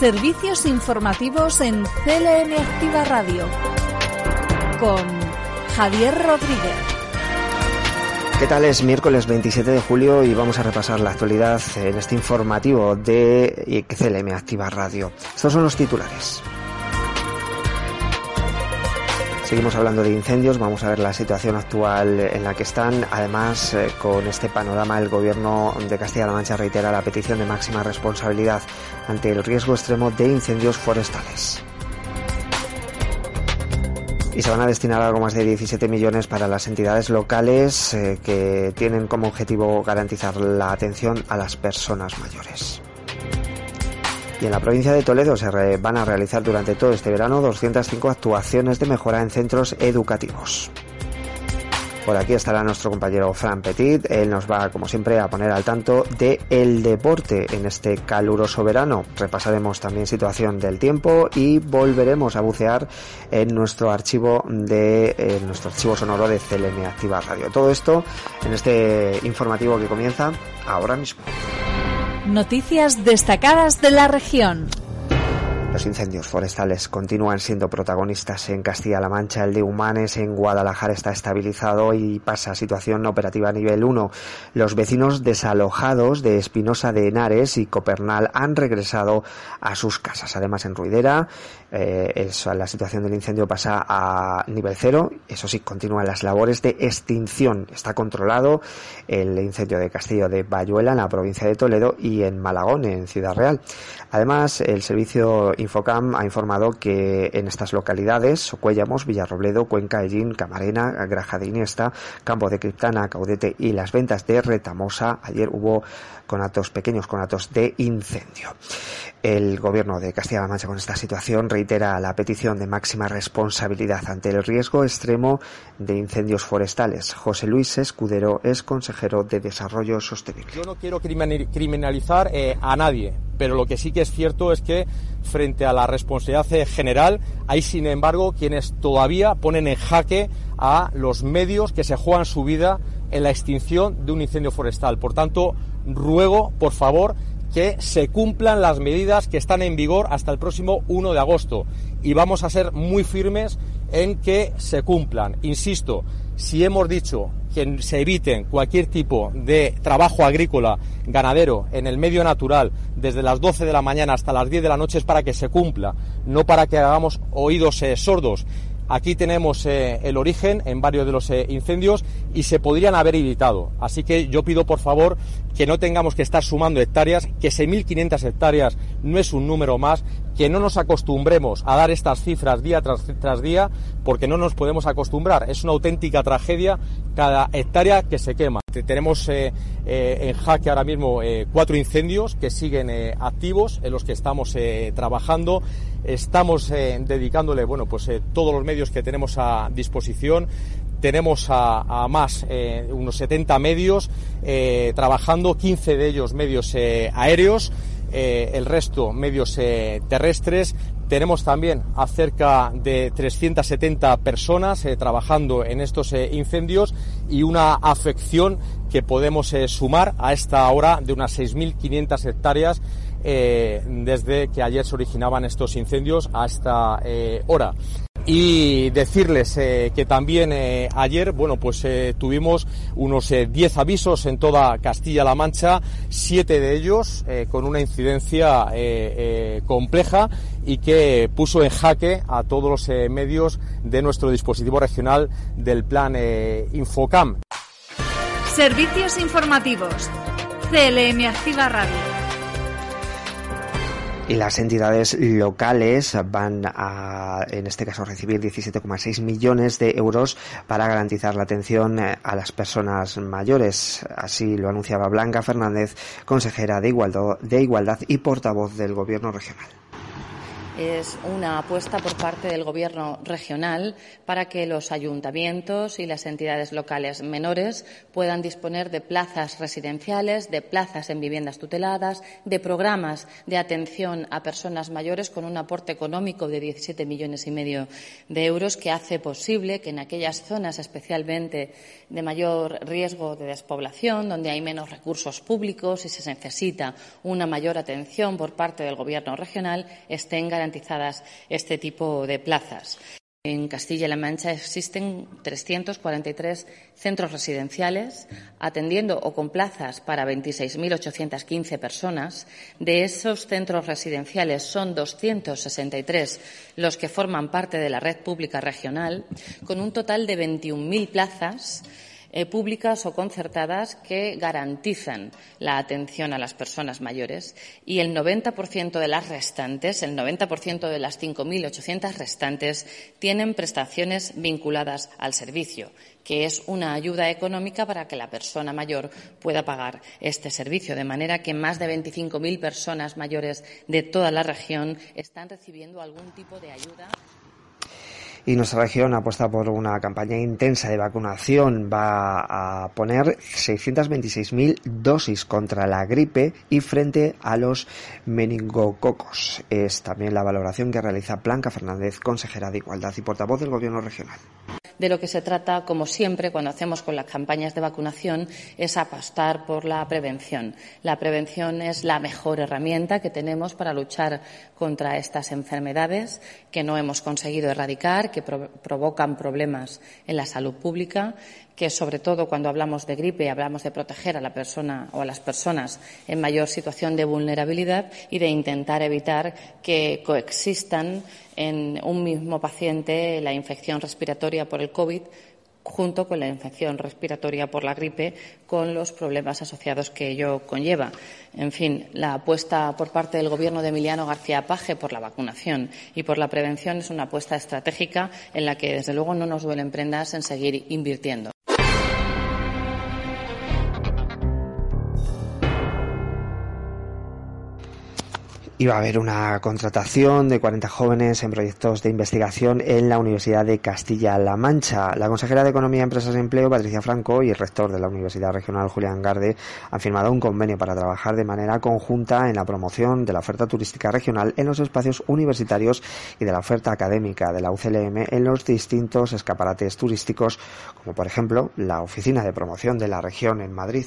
Servicios informativos en CLM Activa Radio con Javier Rodríguez. ¿Qué tal? Es miércoles 27 de julio y vamos a repasar la actualidad en este informativo de CLM Activa Radio. Estos son los titulares. Seguimos hablando de incendios, vamos a ver la situación actual en la que están. Además, eh, con este panorama, el Gobierno de Castilla-La Mancha reitera la petición de máxima responsabilidad ante el riesgo extremo de incendios forestales. Y se van a destinar algo más de 17 millones para las entidades locales eh, que tienen como objetivo garantizar la atención a las personas mayores. Y en la provincia de Toledo se van a realizar durante todo este verano 205 actuaciones de mejora en centros educativos. Por aquí estará nuestro compañero Fran Petit. Él nos va, como siempre, a poner al tanto de el deporte en este caluroso verano. Repasaremos también situación del tiempo y volveremos a bucear en nuestro archivo de nuestro archivo sonoro de CLM Activa Radio. Todo esto en este informativo que comienza ahora mismo. Noticias destacadas de la región. Los incendios forestales continúan siendo protagonistas en Castilla-La Mancha. El de Humanes en Guadalajara está estabilizado y pasa a situación operativa nivel 1. Los vecinos desalojados de Espinosa de Henares y Copernal han regresado a sus casas. Además, en Ruidera, eh, la situación del incendio pasa a nivel 0. Eso sí, continúan las labores de extinción. Está controlado el incendio de Castillo de Bayuela en la provincia de Toledo y en Malagón, en Ciudad Real. Además, el servicio Infocam ha informado que en estas localidades, Socuellamos, Villarrobledo, Cuenca, Ellín, Camarena, Graja de Iniesta, Campo de Criptana, Caudete y las ventas de Retamosa, ayer hubo conatos, pequeños conatos de incendio. El gobierno de Castilla-La Mancha con esta situación reitera la petición de máxima responsabilidad ante el riesgo extremo de incendios forestales. José Luis Escudero es consejero de Desarrollo Sostenible. Yo no quiero criminalizar eh, a nadie, pero lo que sí que es cierto es que frente a la responsabilidad general hay sin embargo quienes todavía ponen en jaque a los medios que se juegan su vida en la extinción de un incendio forestal. Por tanto, ruego, por favor, que se cumplan las medidas que están en vigor hasta el próximo 1 de agosto y vamos a ser muy firmes en que se cumplan. Insisto, si hemos dicho que se eviten cualquier tipo de trabajo agrícola, ganadero, en el medio natural, desde las 12 de la mañana hasta las 10 de la noche, es para que se cumpla, no para que hagamos oídos eh, sordos. Aquí tenemos eh, el origen en varios de los eh, incendios y se podrían haber evitado. Así que yo pido, por favor, que no tengamos que estar sumando hectáreas, que 6.500 hectáreas no es un número más, que no nos acostumbremos a dar estas cifras día tras, día, porque no nos podemos acostumbrar. Es una auténtica tragedia cada hectárea que se quema. Tenemos eh, en jaque ahora mismo cuatro incendios que siguen activos, en los que estamos trabajando. Estamos dedicándole, bueno, pues todos los medios que tenemos a disposición. Tenemos a, más, eh, unos 70 medios eh, trabajando, 15 de ellos medios eh, aéreos, el resto medios terrestres. Tenemos también a cerca de 370 personas trabajando en estos incendios y una afección que podemos sumar a esta hora de unas 6.500 hectáreas desde que ayer se originaban estos incendios a esta hora y decirles eh, que también eh, ayer bueno pues eh, tuvimos unos 10 avisos en toda Castilla-La Mancha siete de ellos con una incidencia compleja y que puso en jaque a todos los medios de nuestro dispositivo regional del plan Infocam. Servicios informativos. CLM Activa Radio y las entidades locales van a, en este caso, recibir 17,6 millones de euros para garantizar la atención eh, a las personas mayores. Así lo anunciaba Blanca Fernández, consejera de Igualdad, de Igualdad y portavoz del Gobierno regional. Es una apuesta por parte del Gobierno regional para que los ayuntamientos y las entidades locales menores puedan disponer de plazas residenciales, de plazas en viviendas tuteladas, de programas de atención a personas mayores con un aporte económico de 17 millones y medio de euros que hace posible que en aquellas zonas especialmente de mayor riesgo de despoblación, donde hay menos recursos públicos y se necesita una mayor atención por parte del Gobierno regional, estén garantizadas este tipo de plazas. En Castilla-La Mancha existen 343 centros residenciales atendiendo o con plazas para 26.815 personas. De esos centros residenciales son 263 los que forman parte de la red pública regional, con un total de 21.000 plazas eh, públicas o concertadas que garantizan la atención a las personas mayores y el 90% de las restantes, el 90% de las 5.800 restantes, tienen prestaciones vinculadas al servicio, que es una ayuda económica para que la persona mayor pueda pagar este servicio. De manera que más de 25.000 personas mayores de toda la región están recibiendo algún tipo de ayuda y nuestra región apuesta por una campaña intensa de vacunación. Va a poner 626.000 dosis contra la gripe y frente a los meningococos. Es también la valoración que realiza Blanca Fernández, consejera de Igualdad y portavoz del Gobierno regional. De lo que se trata, como siempre, cuando hacemos con las campañas de vacunación, es apostar por la prevención. La prevención es la mejor herramienta que tenemos para luchar contra estas enfermedades que no hemos conseguido erradicar, que provocan problemas en la salud pública, que sobre todo cuando hablamos de gripe hablamos de proteger a la persona o a las personas en mayor situación de vulnerabilidad y de intentar evitar que coexistan en un mismo paciente la infección respiratoria por el COVID junto con la infección respiratoria por la gripe, con los problemas asociados que ello conlleva. En fin, la apuesta por parte del Gobierno de Emiliano García Paje por la vacunación y por la prevención es una apuesta estratégica en la que, desde luego, no nos duelen prendas en seguir invirtiendo. Iba a haber una contratación de 40 jóvenes en proyectos de investigación en la Universidad de Castilla-La Mancha. La consejera de Economía, Empresas y Empleo, Patricia Franco, y el rector de la Universidad Regional, Julián Garde, han firmado un convenio para trabajar de manera conjunta en la promoción de la oferta turística regional en los espacios universitarios y de la oferta académica de la UCLM en los distintos escaparates turísticos, como por ejemplo la Oficina de Promoción de la Región en Madrid.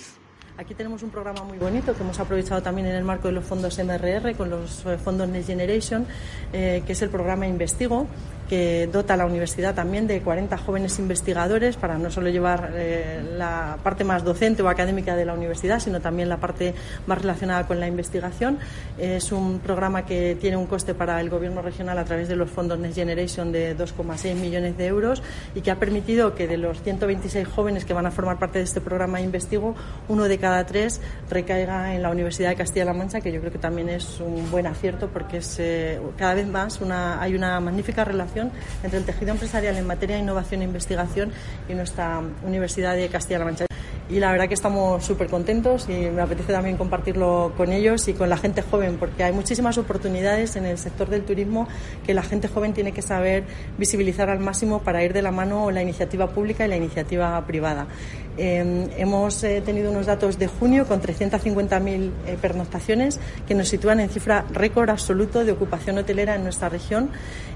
Aquí tenemos un programa muy bonito que hemos aprovechado también en el marco de los fondos MRR con los eh, fondos Next Generation, eh, que es el programa Investigo, que dota a la universidad también de 40 jóvenes investigadores para no solo llevar eh, la parte más docente o académica de la universidad, sino también la parte más relacionada con la investigación. Es un programa que tiene un coste para el Gobierno regional a través de los fondos Next Generation de 2,6 millones de euros y que ha permitido que de los 126 jóvenes que van a formar parte de este programa Investigo, uno de cada tres recaiga en la Universidad de Castilla-La Mancha, que yo creo que también es un buen acierto porque es, eh, cada vez más una, hay una magnífica relación entre el tejido empresarial en materia de innovación e investigación y nuestra Universidad de Castilla-La Mancha y la verdad que estamos súper contentos y me apetece también compartirlo con ellos y con la gente joven, porque hay muchísimas oportunidades en el sector del turismo que la gente joven tiene que saber visibilizar al máximo para ir de la mano la iniciativa pública y la iniciativa privada. Em, hemos eh, tenido unos datos de junio con 350.000 eh, pernoctaciones que nos sitúan en cifra récord absoluto de ocupación hotelera en nuestra región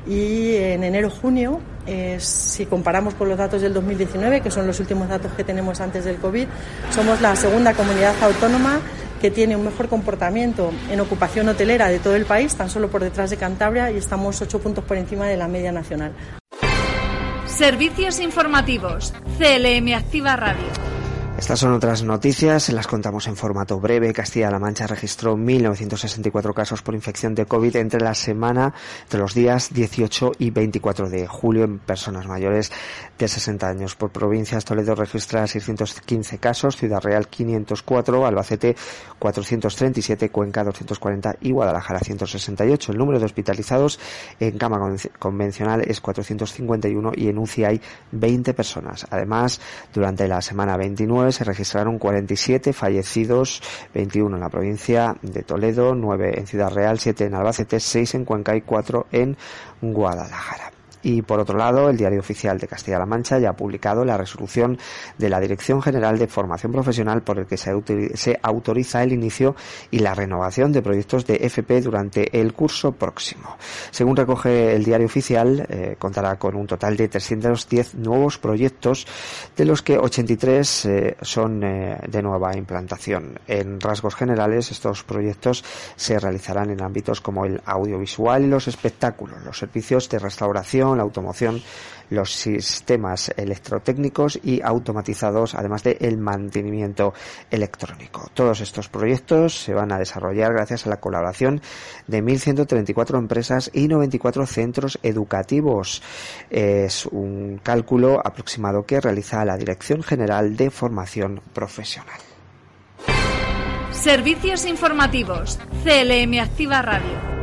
y en enero-junio, si comparamos con los datos del 2019, que son los últimos datos que tenemos antes del COVID, somos la segunda comunidad autónoma que tiene un mejor comportamiento en ocupación hotelera de todo el país, tan solo por detrás de Cantabria, y estamos ocho puntos por encima de la media nacional. Servicios informativos. CLM Activa Radio. Estas son otras noticias, las contamos en formato breve. Castilla-La Mancha registró 1.964 casos por infección de COVID entre la semana, entre los días 18 y 24 de julio en personas mayores de 60 años. Por provincias, Toledo registra 615 casos, Ciudad Real 504, Albacete 437, Cuenca 240 y Guadalajara 168. El número de hospitalizados en cama convencional es 451 y en UCI hay 20 personas. Además, durante la semana 29, 2019 se registraron 47 fallecidos, 21 en la provincia de Toledo, 9 en Ciudad Real, 7 en Albacete, 6 en Cuenca y 4 en Guadalajara. Y por otro lado, el Diario Oficial de Castilla-La Mancha ya ha publicado la resolución de la Dirección General de Formación Profesional por el que se autoriza el inicio y la renovación de proyectos de FP durante el curso próximo. Según recoge el Diario Oficial, eh, contará con un total de 310 nuevos proyectos, de los que 83 eh, son eh, de nueva implantación. En rasgos generales, estos proyectos se realizarán en ámbitos como el audiovisual y los espectáculos, los servicios de restauración, la automoción, los sistemas electrotécnicos y automatizados, además de el mantenimiento electrónico. Todos estos proyectos se van a desarrollar gracias a la colaboración de 1.134 empresas y 94 centros educativos. Es un cálculo aproximado que realiza la Dirección General de Formación Profesional. Servicios informativos. CLM Activa Radio.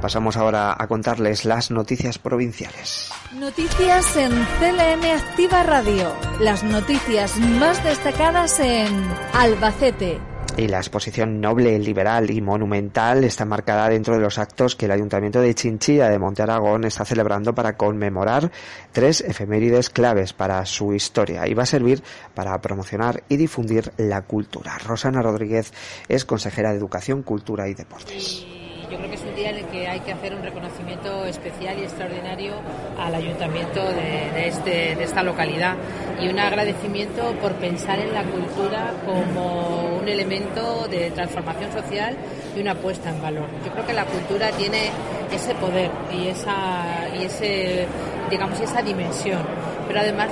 Pasamos ahora a contarles las noticias provinciales. Noticias en CLM Activa Radio. Las noticias más destacadas en Albacete. Y la exposición noble, liberal y monumental está marcada dentro de los actos que el Ayuntamiento de Chinchilla de Monte Aragón está celebrando para conmemorar tres efemérides claves para su historia y va a servir para promocionar y difundir la cultura. Rosana Rodríguez es consejera de Educación, Cultura y Deportes yo creo que es un día en el que hay que hacer un reconocimiento especial y extraordinario al ayuntamiento de, este, de esta localidad y un agradecimiento por pensar en la cultura como un elemento de transformación social y una puesta en valor. Yo creo que la cultura tiene ese poder y esa, y ese, digamos, esa dimensión pero además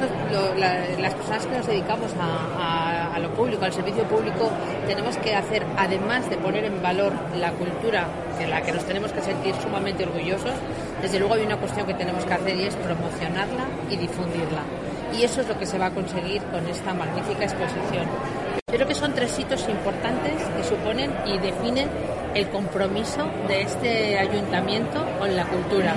las personas que nos dedicamos a, lo público, al servicio público, tenemos que hacer, además de poner en valor la cultura de la que nos tenemos que sentir sumamente orgullosos, desde luego hay una cuestión que tenemos que hacer y es promocionarla y difundirla. Y eso es lo que se va a conseguir con esta magnífica exposición. Creo que son tres hitos importantes que suponen y definen el compromiso de este ayuntamiento con la cultura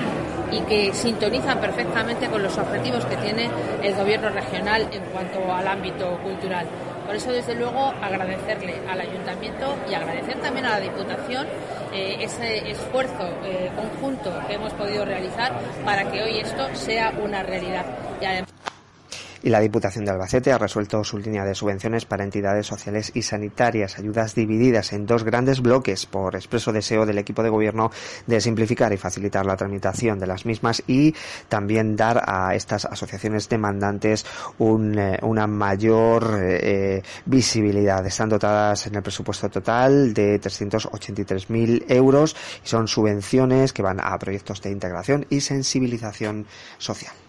y que sintonizan perfectamente con los objetivos que tiene el gobierno regional en cuanto al ámbito cultural. Por eso, desde luego, agradecerle al ayuntamiento y agradecer también a la Diputación eh, ese esfuerzo eh, conjunto que hemos podido realizar para que hoy esto sea una realidad. Y la Diputación de Albacete ha resuelto su línea de subvenciones para entidades sociales y sanitarias, ayudas divididas en dos grandes bloques por expreso deseo del equipo de gobierno de simplificar y facilitar la tramitación de las mismas y también dar a estas asociaciones demandantes eh, una mayor eh, visibilidad. Están dotadas en el presupuesto total de 383.000 euros y son subvenciones que van a proyectos de integración y sensibilización social.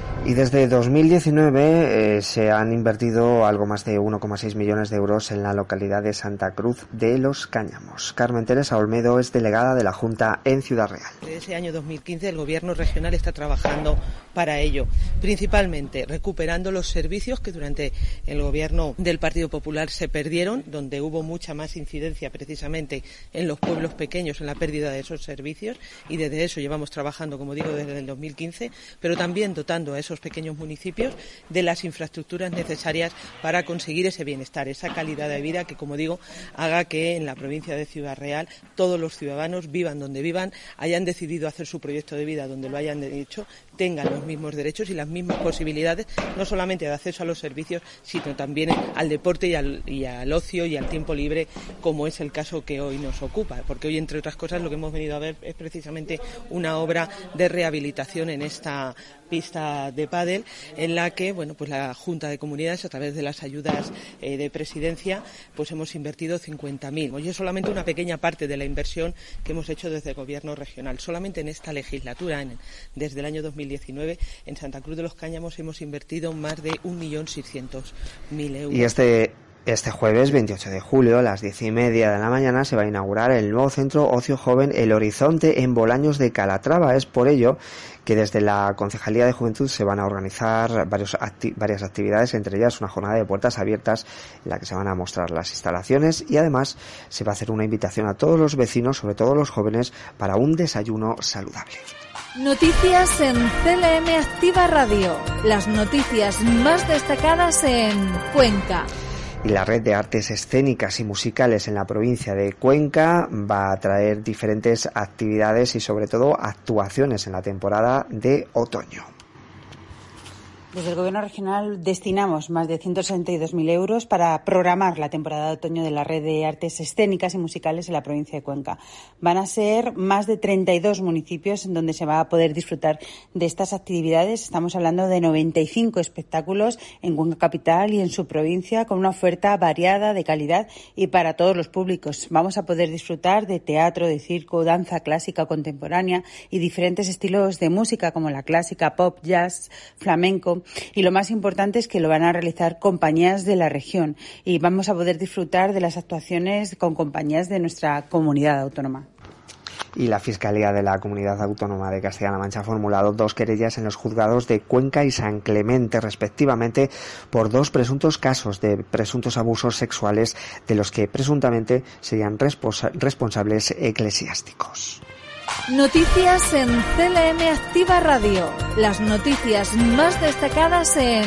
Y desde 2019 eh, se han invertido algo más de 1,6 millones de euros en la localidad de Santa Cruz de los Cáñamos. Carmen Teresa Olmedo es delegada de la Junta en Ciudad Real. Desde ese año 2015 el Gobierno regional está trabajando para ello, principalmente recuperando los servicios que durante el Gobierno del Partido Popular se perdieron, donde hubo mucha más incidencia precisamente en los pueblos pequeños en la pérdida de esos servicios y desde eso llevamos trabajando, como digo, desde el 2015, pero también dotando a esos pequeños municipios de las infraestructuras necesarias para conseguir ese bienestar, esa calidad de vida que, como digo, haga que en la provincia de Ciudad Real todos los ciudadanos vivan donde vivan, hayan decidido hacer su proyecto de vida donde lo hayan hecho, tengan los mismos derechos y las mismas posibilidades, no solamente de acceso a los servicios, sino también al deporte y al, y ocio y al tiempo libre, como es el caso que hoy nos ocupa. Porque hoy, entre otras cosas, lo que hemos venido a ver es precisamente una obra de rehabilitación en esta pista de pádel en la que bueno pues la Junta de Comunidades a través de las ayudas eh, de presidencia pues hemos invertido 50.000 hoy es solamente una pequeña parte de la inversión que hemos hecho desde el gobierno regional solamente en esta legislatura desde el año 2019 en Santa Cruz de los Cáñamos hemos invertido más de 1.600.000 euros y este Este jueves 28 de julio a las diez y media de la mañana se va a inaugurar el nuevo centro ocio joven El Horizonte en Bolaños de Calatrava. Es por ello que desde la Concejalía de Juventud se van a organizar varias actividades, entre ellas una jornada de puertas abiertas en la que se van a mostrar las instalaciones y además se va a hacer una invitación a todos los vecinos, sobre todo los jóvenes, para un desayuno saludable. Noticias en CLM Activa Radio. Las noticias más destacadas en Cuenca y la red de artes escénicas y musicales en la provincia de Cuenca va a traer diferentes actividades y sobre todo actuaciones en la temporada de otoño. Desde el Gobierno regional destinamos más de 162.000 euros para programar la temporada de otoño de la red de artes escénicas y musicales en la provincia de Cuenca. Van a ser más de 32 municipios en donde se va a poder disfrutar de estas actividades. Estamos hablando de 95 espectáculos en Cuenca Capital y en su provincia con una oferta variada, de calidad y para todos los públicos. Vamos a poder disfrutar de teatro, de circo, danza clásica contemporánea y diferentes estilos de música como la clásica, pop, jazz, flamenco y lo más importante es que lo van a realizar compañías de la región y vamos a poder disfrutar de las actuaciones con compañías de nuestra comunidad autónoma y la Fiscalía de la Comunidad Autónoma de Castilla-La Mancha ha formulado dos querellas en los juzgados de Cuenca y San Clemente, respectivamente, por dos presuntos casos de presuntos abusos sexuales de los que presuntamente serían responsables eclesiásticos. Noticias en CLM Activa Radio. Las noticias más destacadas en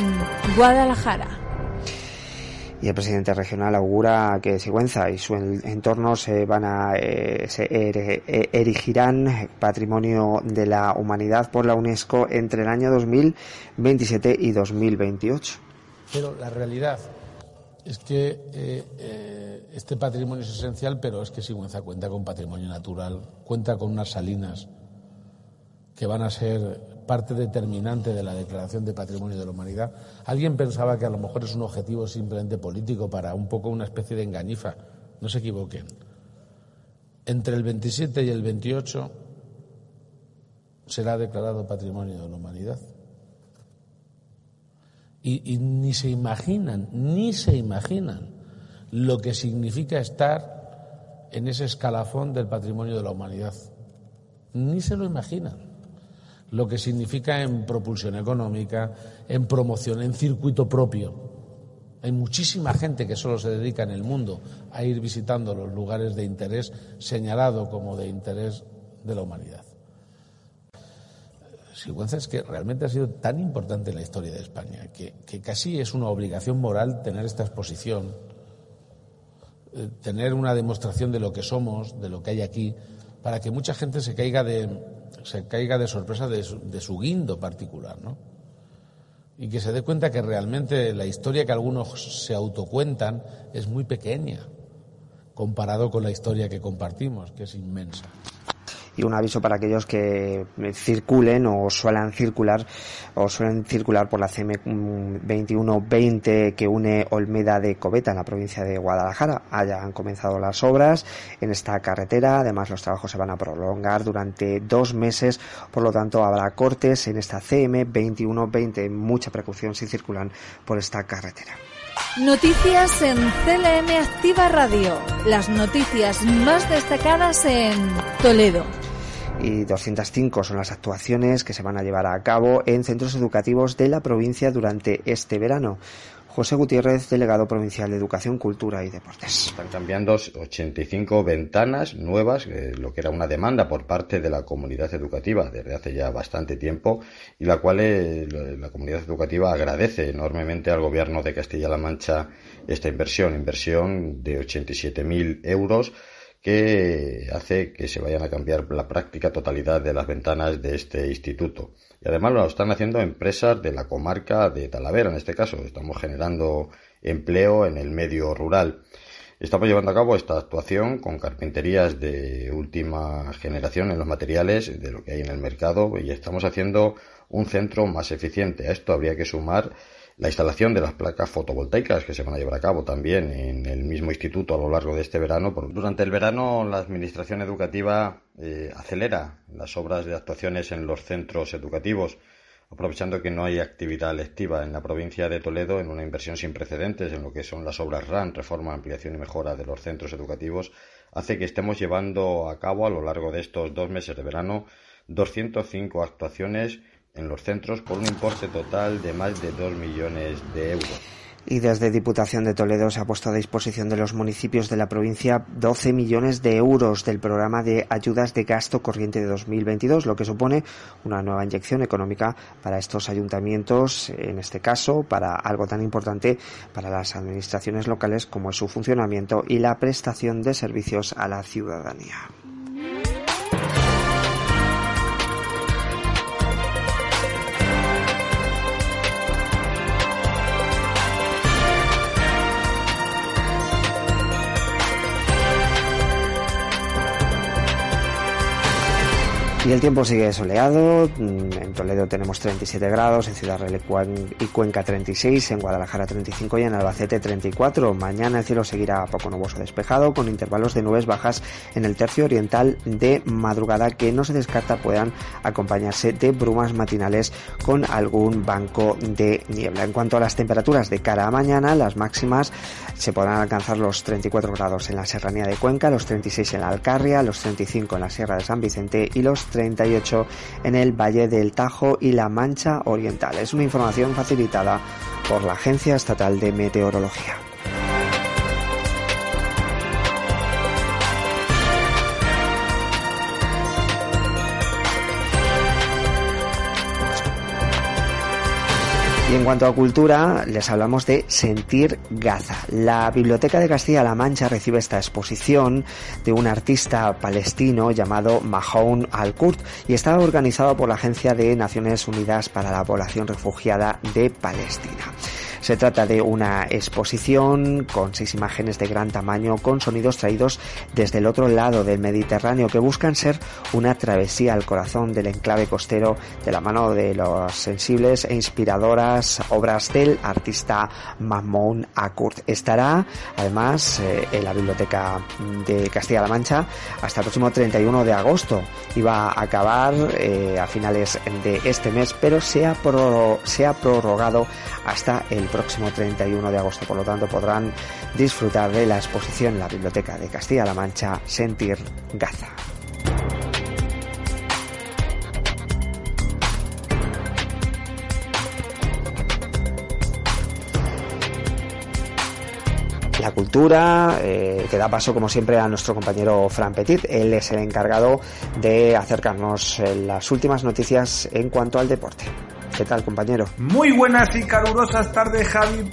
Guadalajara. Y el presidente regional augura que Sigüenza y su entorno se van a eh, se eh, erigirán patrimonio de la humanidad por la UNESCO entre el año 2027 y 2028. Pero la realidad es que eh, eh, este patrimonio es esencial, pero es que Sigüenza cuenta con patrimonio natural, cuenta con unas salinas que van a ser parte determinante de la Declaración de Patrimonio de la Humanidad. Alguien pensaba que a lo mejor es un objetivo simplemente político para un poco una especie de engañifa. No se equivoquen. Entre el 27 y el 28 será declarado Patrimonio de la Humanidad. Y, ni se imaginan, ni se imaginan lo que significa estar en ese escalafón del patrimonio de la humanidad. Ni se lo imaginan. Lo que significa en propulsión económica, en promoción, en circuito propio. Hay muchísima gente que solo se dedica en el mundo a ir visitando los lugares de interés señalado como de interés de la humanidad. Sigüenza es que realmente ha sido tan importante en la historia de España que, casi es una obligación moral tener esta exposición, eh, tener una demostración de lo que somos, de lo que hay aquí, para que mucha gente se caiga de, caiga de sorpresa de su, guindo particular, ¿no? Y que se dé cuenta que realmente la historia que algunos se autocuentan es muy pequeña comparado con la historia que compartimos, que es inmensa y un aviso para aquellos que circulen o suelen circular o suelen circular por la CM 2120 que une Olmeda de Coveta en la provincia de Guadalajara. han comenzado las obras en esta carretera. Además, los trabajos se van a prolongar durante dos meses. Por lo tanto, habrá cortes en esta CM 2120. Mucha precaución si circulan por esta carretera. Noticias en CLM Activa Radio. Las noticias más destacadas en Toledo y 205 son las actuaciones que se van a llevar a cabo en centros educativos de la provincia durante este verano. José Gutiérrez, delegado provincial de Educación, Cultura y Deportes. Están cambiando 85 ventanas nuevas, eh, lo que era una demanda por parte de la comunidad educativa desde hace ya bastante tiempo y la cual eh, la comunidad educativa agradece enormemente al gobierno de Castilla-La Mancha esta inversión, inversión de 87.000 euros que hace que se vayan a cambiar la práctica totalidad de las ventanas de este instituto. Y además lo están haciendo empresas de la comarca de Talavera, en este caso. Estamos generando empleo en el medio rural. Estamos llevando a cabo esta actuación con carpinterías de última generación en los materiales de lo que hay en el mercado y estamos haciendo un centro más eficiente. A esto habría que sumar la instalación de las placas fotovoltaicas que se van a llevar a cabo también en el mismo instituto a lo largo de este verano. Durante el verano la Administración Educativa eh, acelera las obras de actuaciones en los centros educativos aprovechando que no hay actividad lectiva en la provincia de Toledo en una inversión sin precedentes en lo que son las obras RAN, reforma, ampliación y mejora de los centros educativos, hace que estemos llevando a cabo a lo largo de estos dos meses de verano 205 actuaciones en los centros por un importe total de más de 2 millones de euros y desde Diputación de Toledo se ha puesto a disposición de los municipios de la provincia 12 millones de euros del programa de ayudas de gasto corriente de 2022, lo que supone una nueva inyección económica para estos ayuntamientos, en este caso, para algo tan importante para las administraciones locales como es su funcionamiento y la prestación de servicios a la ciudadanía. Y el tiempo sigue soleado. Mm, en Toledo tenemos 37 grados, en Ciudad Real y Cuenca 36, en Guadalajara 35 y en Albacete 34. Mañana el cielo seguirá poco nuboso despejado, con intervalos de nubes bajas en el tercio oriental de madrugada que no se descarta puedan acompañarse de brumas matinales con algún banco de niebla. En cuanto a las temperaturas de cara a mañana, las máximas se podrán alcanzar los 34 grados en la serranía de Cuenca, los 36 en la Alcarria, los 35 en la Sierra de San Vicente y los 38 en el Valle del Tajo y la Mancha Oriental. Es una información facilitada por la Agencia Estatal de Meteorología. Y en cuanto a cultura, les hablamos de Sentir Gaza. La Biblioteca de Castilla-La Mancha recibe esta exposición de un artista palestino llamado Mahoun Al-Kurt y está organizado por la Agencia de Naciones Unidas para la Población Refugiada de Palestina. Se trata de una exposición con seis imágenes de gran tamaño con sonidos traídos desde el otro lado del Mediterráneo que buscan ser una travesía al corazón del enclave costero de la mano de las sensibles e inspiradoras obras del artista Mamón Akurt. Estará además eh, en la Biblioteca de Castilla-La Mancha hasta el próximo 31 de agosto. Iba a acabar eh, a finales de este mes, pero se ha, se ha prorrogado hasta el próximo 31 de agosto. Por lo tanto, podrán disfrutar de la exposición en la Biblioteca de Castilla-La Mancha Sentir Gaza. la cultura, eh, que da paso como siempre a nuestro compañero Fran Petit. Él es el encargado de acercarnos las últimas noticias en cuanto al deporte. ¿Qué tal, compañero? Muy buenas y calurosas tardes, Javi.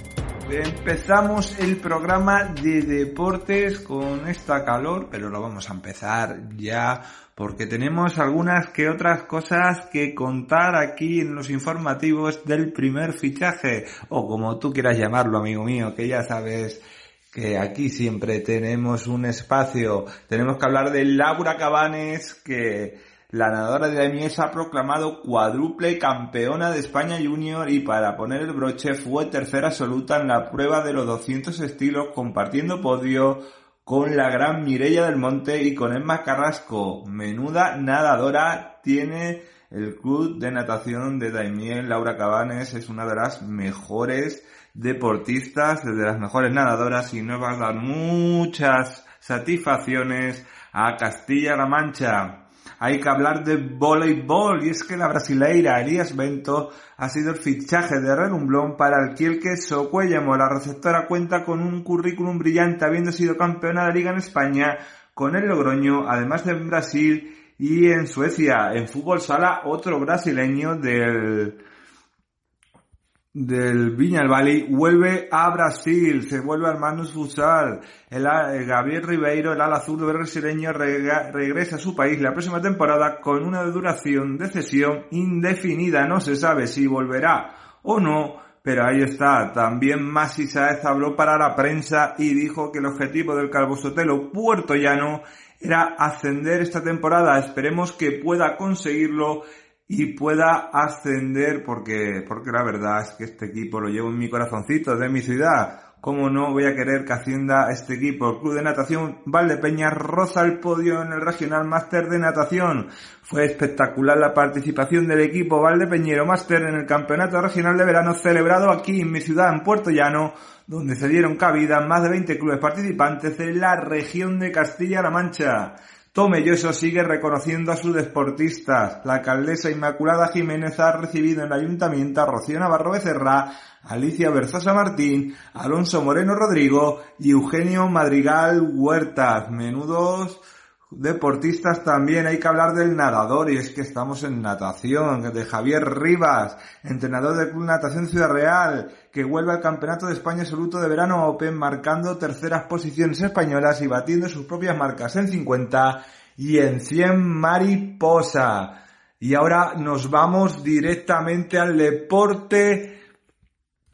Empezamos el programa de deportes con esta calor, pero lo vamos a empezar ya porque tenemos algunas que otras cosas que contar aquí en los informativos del primer fichaje, o como tú quieras llamarlo, amigo mío, que ya sabes que aquí siempre tenemos un espacio. Tenemos que hablar de Laura Cabanes, que la nadadora de la Mies ha proclamado cuádruple campeona de España Junior y para poner el broche fue tercera absoluta en la prueba de los 200 estilos compartiendo podio con la gran Mirella del Monte y con Emma Carrasco. Menuda nadadora tiene el club de natación de Daimiel. Laura Cabanes es una de las mejores deportistas, de las mejores nadadoras y nos va a dar muchas satisfacciones a Castilla-La Mancha hay que hablar de voleibol y es que la brasileira Elías Bento ha sido el fichaje de Renumblón para el Kielke Socuellamo. La receptora cuenta con un currículum brillante habiendo sido campeona de liga en España con el Logroño, además de en Brasil y en Suecia. En fútbol sala otro brasileño del del Viña Valley vuelve a Brasil, se vuelve al Manus Futsal. El, Gabriel Ribeiro, el ala azul brasileño, regresa a su país la próxima temporada con una duración de cesión indefinida. No se sabe si volverá o no, pero ahí está. También Masi Saez habló para la prensa y dijo que el objetivo del Calvo Sotelo Puerto Llano era ascender esta temporada. Esperemos que pueda conseguirlo y pueda ascender porque, porque la verdad es que este equipo lo llevo en mi corazoncito de mi ciudad. como no voy a querer que ascienda este equipo. El Club de Natación Valdepeña roza el podio en el Regional Máster de Natación. Fue espectacular la participación del equipo Valdepeñero Máster en el Campeonato Regional de Verano celebrado aquí en mi ciudad, en Puerto Llano, donde se dieron cabida más de 20 clubes participantes de la región de Castilla-La Mancha. Tomelloso sigue reconociendo a sus deportistas. La alcaldesa Inmaculada Jiménez ha recibido en el ayuntamiento a Rocío Navarro Becerra, Alicia Berzosa Martín, Alonso Moreno Rodrigo y Eugenio Madrigal Huertas. Menudos deportistas también hay que hablar del nadador y es que estamos en natación, de Javier Rivas, entrenador del Club Natación Ciudad Real, que vuelve al Campeonato de España Absoluto de Verano Open marcando terceras posiciones españolas y batiendo sus propias marcas en 50 y en 100 mariposa. Y ahora nos vamos directamente al deporte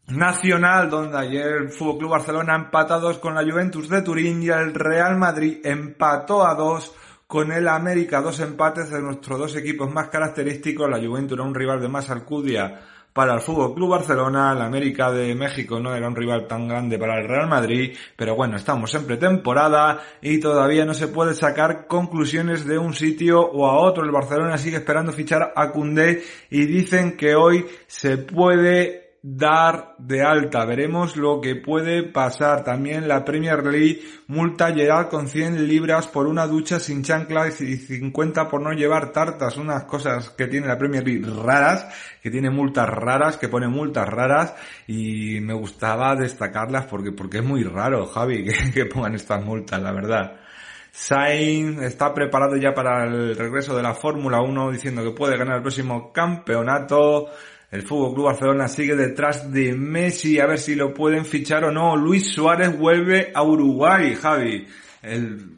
Nacional, donde ayer el Fútbol Club Barcelona empató a dos con la Juventus de Turín y el Real Madrid empató a dos con el América. Dos empates de nuestros dos equipos más característicos. La Juventus era un rival de más alcudia para el Fútbol Club Barcelona. La América de México no era un rival tan grande para el Real Madrid. Pero bueno, estamos en pretemporada y todavía no se puede sacar conclusiones de un sitio o a otro. El Barcelona sigue esperando fichar a Cundé y dicen que hoy se puede dar de alta. Veremos lo que puede pasar. También la Premier League multa Gerard con 100 libras por una ducha sin chanclas y 50 por no llevar tartas. Unas cosas que tiene la Premier League raras, que tiene multas raras, que pone multas raras y me gustaba destacarlas porque, porque es muy raro, Javi, que, que pongan estas multas, la verdad. Sainz está preparado ya para el regreso de la Fórmula 1 diciendo que puede ganar el próximo campeonato. El Fútbol Club Barcelona sigue detrás de Messi a ver si lo pueden fichar o no. Luis Suárez vuelve a Uruguay, Javi. El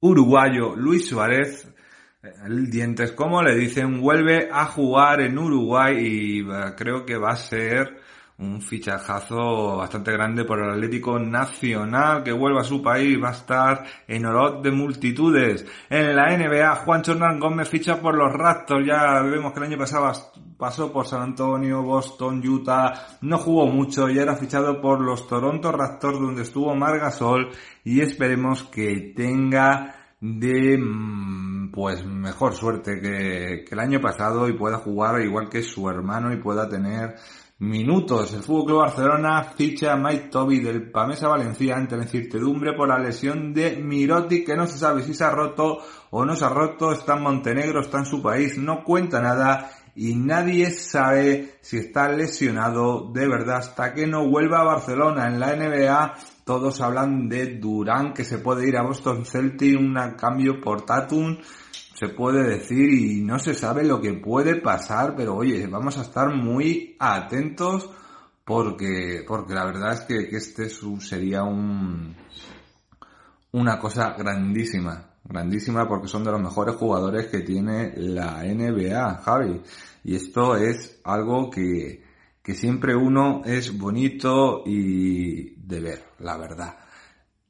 uruguayo Luis Suárez, el dientes como le dicen, vuelve a jugar en Uruguay y eh, creo que va a ser un fichajazo bastante grande por el Atlético Nacional que vuelve a su país, va a estar en olor de multitudes. En la NBA, Juan Hernán Gómez ficha por los Raptors, ya vemos que el año pasado pasó por San Antonio, Boston, Utah, no jugó mucho y era fichado por los Toronto Raptors donde estuvo Margasol y esperemos que tenga de mm, pues mejor suerte que, el año pasado y pueda jugar igual que su hermano y pueda tener minutos. El Fútbol Club Barcelona ficha a Mike Toby del Pamesa Valencia ante la incertidumbre por la lesión de Miroti que no se sabe si se ha roto o no se ha roto. Está en Montenegro, está en su país, no cuenta nada y nadie sabe si está lesionado de verdad hasta que no vuelva a Barcelona. En la NBA todos hablan de Durán que se puede ir a Boston Celtic, un cambio por Tatum se puede decir y no se sabe lo que puede pasar, pero oye, vamos a estar muy atentos porque, porque la verdad es que, este sería un, una cosa grandísima, grandísima porque son de los mejores jugadores que tiene la NBA, Javi. Y esto es algo que, que siempre uno es bonito y de ver, la verdad.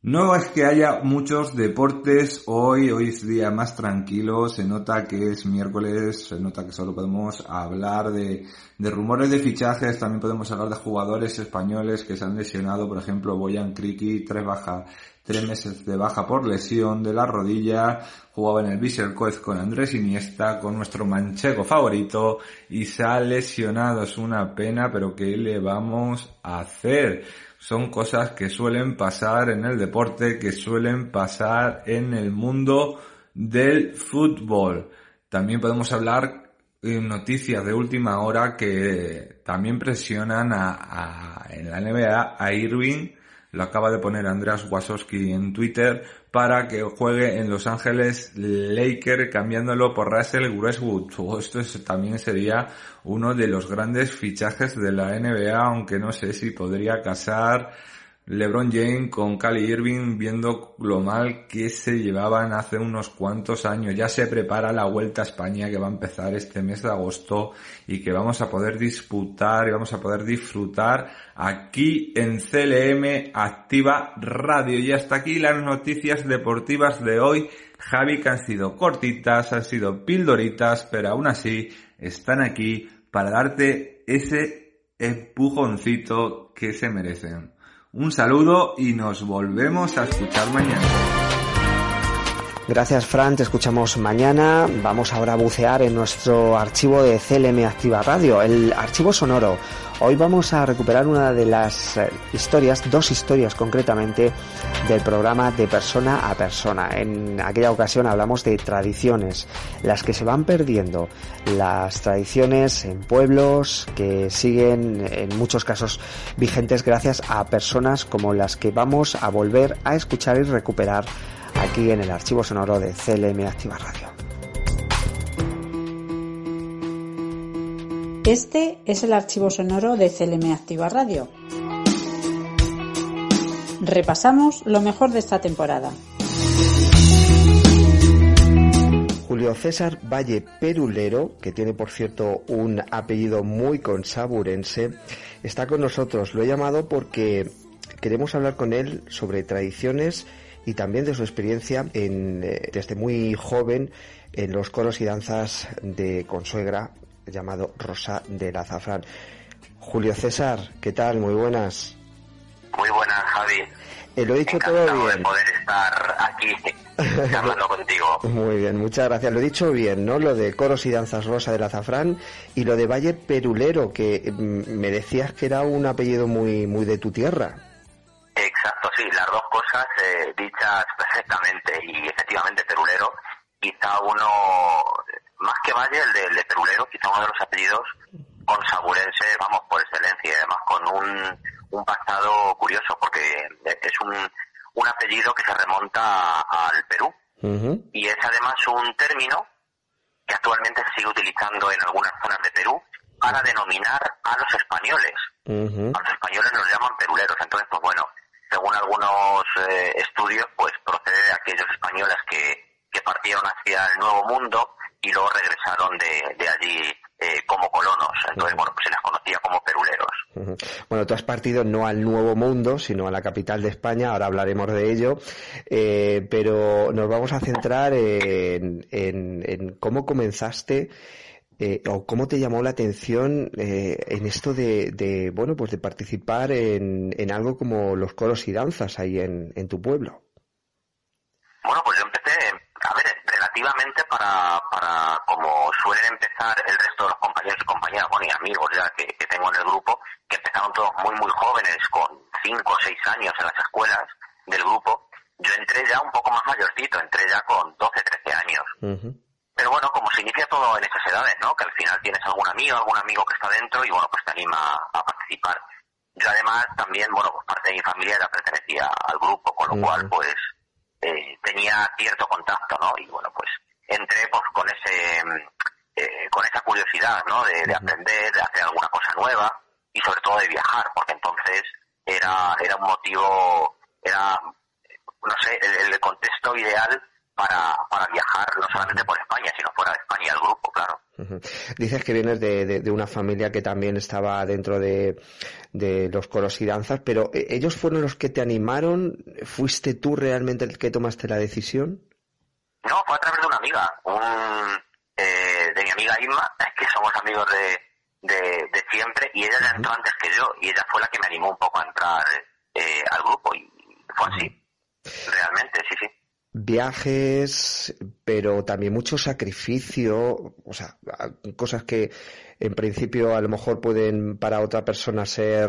No es que haya muchos deportes hoy, hoy es día más tranquilo, se nota que es miércoles, se nota que solo podemos hablar de, de rumores de fichajes, también podemos hablar de jugadores españoles que se han lesionado, por ejemplo, Boyan Kriki, tres baja, tres meses de baja por lesión de la rodilla, jugaba en el Vissel Coez con Andrés Iniesta, con nuestro manchego favorito, y se ha lesionado, es una pena, pero ¿qué le vamos a hacer? Son cosas que suelen pasar en el deporte, que suelen pasar en el mundo del fútbol. También podemos hablar en noticias de última hora que también presionan a, en la NBA a Irving lo acaba de poner Andreas Wasowski en Twitter, para que juegue en Los Ángeles Lakers cambiándolo por Russell Westwood. Esto también sería uno de los grandes fichajes de la NBA, aunque no sé si podría casar LeBron James con Cali Irving viendo lo mal que se llevaban hace unos cuantos años. Ya se prepara la Vuelta a España que va a empezar este mes de agosto y que vamos a poder disputar y vamos a poder disfrutar aquí en CLM Activa Radio. Y hasta aquí las noticias deportivas de hoy. Javi, que han sido cortitas, han sido pildoritas, pero aún así están aquí para darte ese empujoncito que se merecen. Un saludo y nos volvemos a escuchar mañana. Gracias, Fran. Te escuchamos mañana. Vamos ahora a bucear en nuestro archivo de CLM Activa Radio, el archivo sonoro. Hoy vamos a recuperar una de las eh, historias, dos historias concretamente, del programa de persona a persona. En aquella ocasión hablamos de tradiciones, las que se van perdiendo, las tradiciones en pueblos que siguen en muchos casos vigentes gracias a personas como las que vamos a volver a escuchar y recuperar aquí en el archivo sonoro de CLM Activa Radio. Este es el archivo sonoro de CLM Activa Radio. Repasamos lo mejor de esta temporada. Julio César Valle Perulero, que tiene por cierto un apellido muy consaburense, está con nosotros. Lo he llamado porque queremos hablar con él sobre tradiciones y también de su experiencia en, eh, desde muy joven en los coros y danzas de consuegra llamado Rosa del Azafrán. Julio César, ¿qué tal? Muy buenas. Muy buenas, Javi. Eh, lo he dicho todo bien. de poder estar aquí hablando contigo. Muy bien, muchas gracias. Lo he dicho bien, ¿no? Lo de coros y danzas Rosa del Azafrán y lo de Valle Perulero, que mm, me decías que era un apellido muy, muy de tu tierra. Exacto, sí, las dos cosas eh, dichas perfectamente y efectivamente Perulero, quizá uno, más que Valle, el de, Perulero, quizá uno de los apellidos con saburense, vamos, por excelencia, y además con un, un pasado curioso, porque es un, un apellido que se remonta al Perú. Y es además un término que actualmente se sigue utilizando en algunas zonas de Perú para denominar a los españoles. A los españoles nos llaman peruleros, entonces, pues bueno, según algunos eh, estudios, pues procede de aquellos españoles que, partieron hacia el Nuevo Mundo y luego regresaron de, allí eh, como colonos. Entonces, bueno, pues se les conocía como peruleros. Bueno, tú has partido no al Nuevo Mundo, sino a la capital de España, ahora hablaremos de ello, eh, pero nos vamos a centrar en, en cómo comenzaste eh, o cómo te llamó la atención eh, en esto de, bueno, pues de participar en, en, algo como los coros y danzas ahí en, en, tu pueblo? Bueno, pues yo empecé, a ver, relativamente para, para como suelen empezar el resto de los compañeros y compañeras, bueno, y amigos ya que, que tengo en el grupo, que empezaron todos muy, muy jóvenes, con 5 o 6 años en las escuelas del grupo, yo entré ya un poco más mayorcito, entré ya con 12, 13 años. Pero bueno, como se inicia todo en esas edades, ¿no? Que al final tienes algún amigo, algún amigo que está dentro y bueno, pues te anima a participar. Yo además también, bueno, pues parte de mi familia ya pertenecía al grupo, con lo cual pues eh, tenía cierto contacto, ¿no? Y bueno, pues entré pues con ese, eh, con esa curiosidad, ¿no? De, aprender, de hacer alguna cosa nueva y sobre todo de viajar, porque entonces era, era un motivo, era, no sé, el contexto ideal para, para viajar no solamente por España, sino fuera de España el grupo, claro. Dices que vienes de, de, una familia que también estaba dentro de, de, los coros y danzas, pero eh, ¿ellos fueron los que te animaron? ¿Fuiste tú realmente el que tomaste la decisión? No, fue a través de una amiga, un, eh, de mi amiga Inma, que somos amigos de, de, siempre, y ella ya entró antes que yo, y ella fue la que me animó un poco a entrar eh, al grupo, y fue así. Realmente, sí, sí viajes, pero también mucho sacrificio, o sea, cosas que en principio a lo mejor pueden para otra persona ser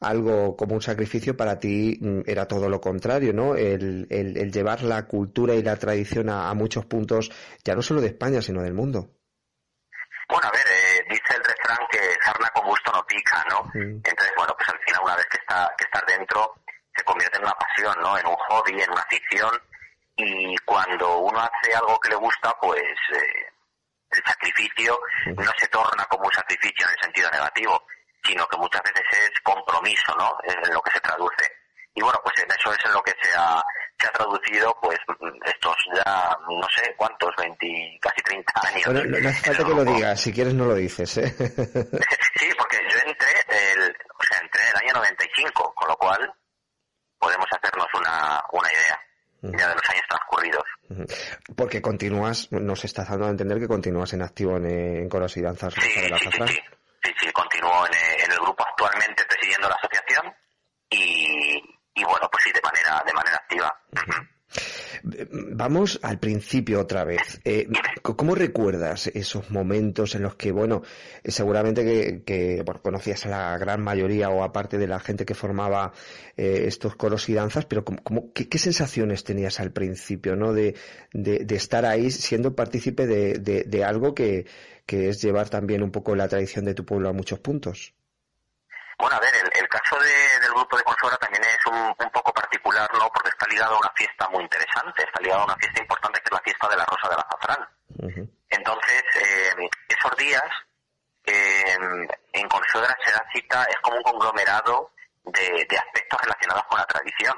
algo como un sacrificio, para ti mm, era todo lo contrario, ¿no? El, el, llevar la cultura y la tradición a, muchos puntos, ya no solo de España, sino del mundo. Bueno, a ver, eh, dice el refrán que sarna con gusto no pica, ¿no? Entonces, bueno, pues al final una vez que, está, que estás dentro, se convierte en una pasión, ¿no? En un hobby, en una afición, y cuando uno hace algo que le gusta, pues eh, el sacrificio no se torna como un sacrificio en el sentido negativo, sino que muchas veces es compromiso, ¿no? En lo que se traduce. Y bueno, pues en eso es en lo que se ha, se ha traducido, pues estos ya, no sé cuántos, 20, casi 30 años. Bueno, no hace falta que lo digas, si quieres no lo dices, ¿eh? sí, porque yo entré, el, o sea, entré en el año 95, con lo cual podemos hacernos una, una idea ya de los años transcurridos. Porque continúas, nos estás dando a entender que continúas en activo en, en Coros y Danzas sí, sí, sí, sí, sí, continúo en, el grupo actualmente presidiendo la asociación y, y bueno, pues sí, de manera, de manera activa. Vamos al principio otra vez. Eh, ¿Cómo recuerdas esos momentos en los que, bueno, seguramente que, bueno, conocías a la gran mayoría o aparte de la gente que formaba eh, estos coros y danzas, pero qué, sensaciones tenías al principio, ¿no? De, estar ahí siendo partícipe de, algo que, que es llevar también un poco la tradición de tu pueblo a muchos puntos. Bueno, a ver, el, caso del grupo de Consora también es un, poco particular, ¿no? Ligado a una fiesta muy interesante, está ligado a una fiesta importante que es la fiesta de la Rosa del Azafrán. Entonces, eh, esos días eh, en Consuegra se da cita, es como un conglomerado de, de aspectos relacionados con la tradición,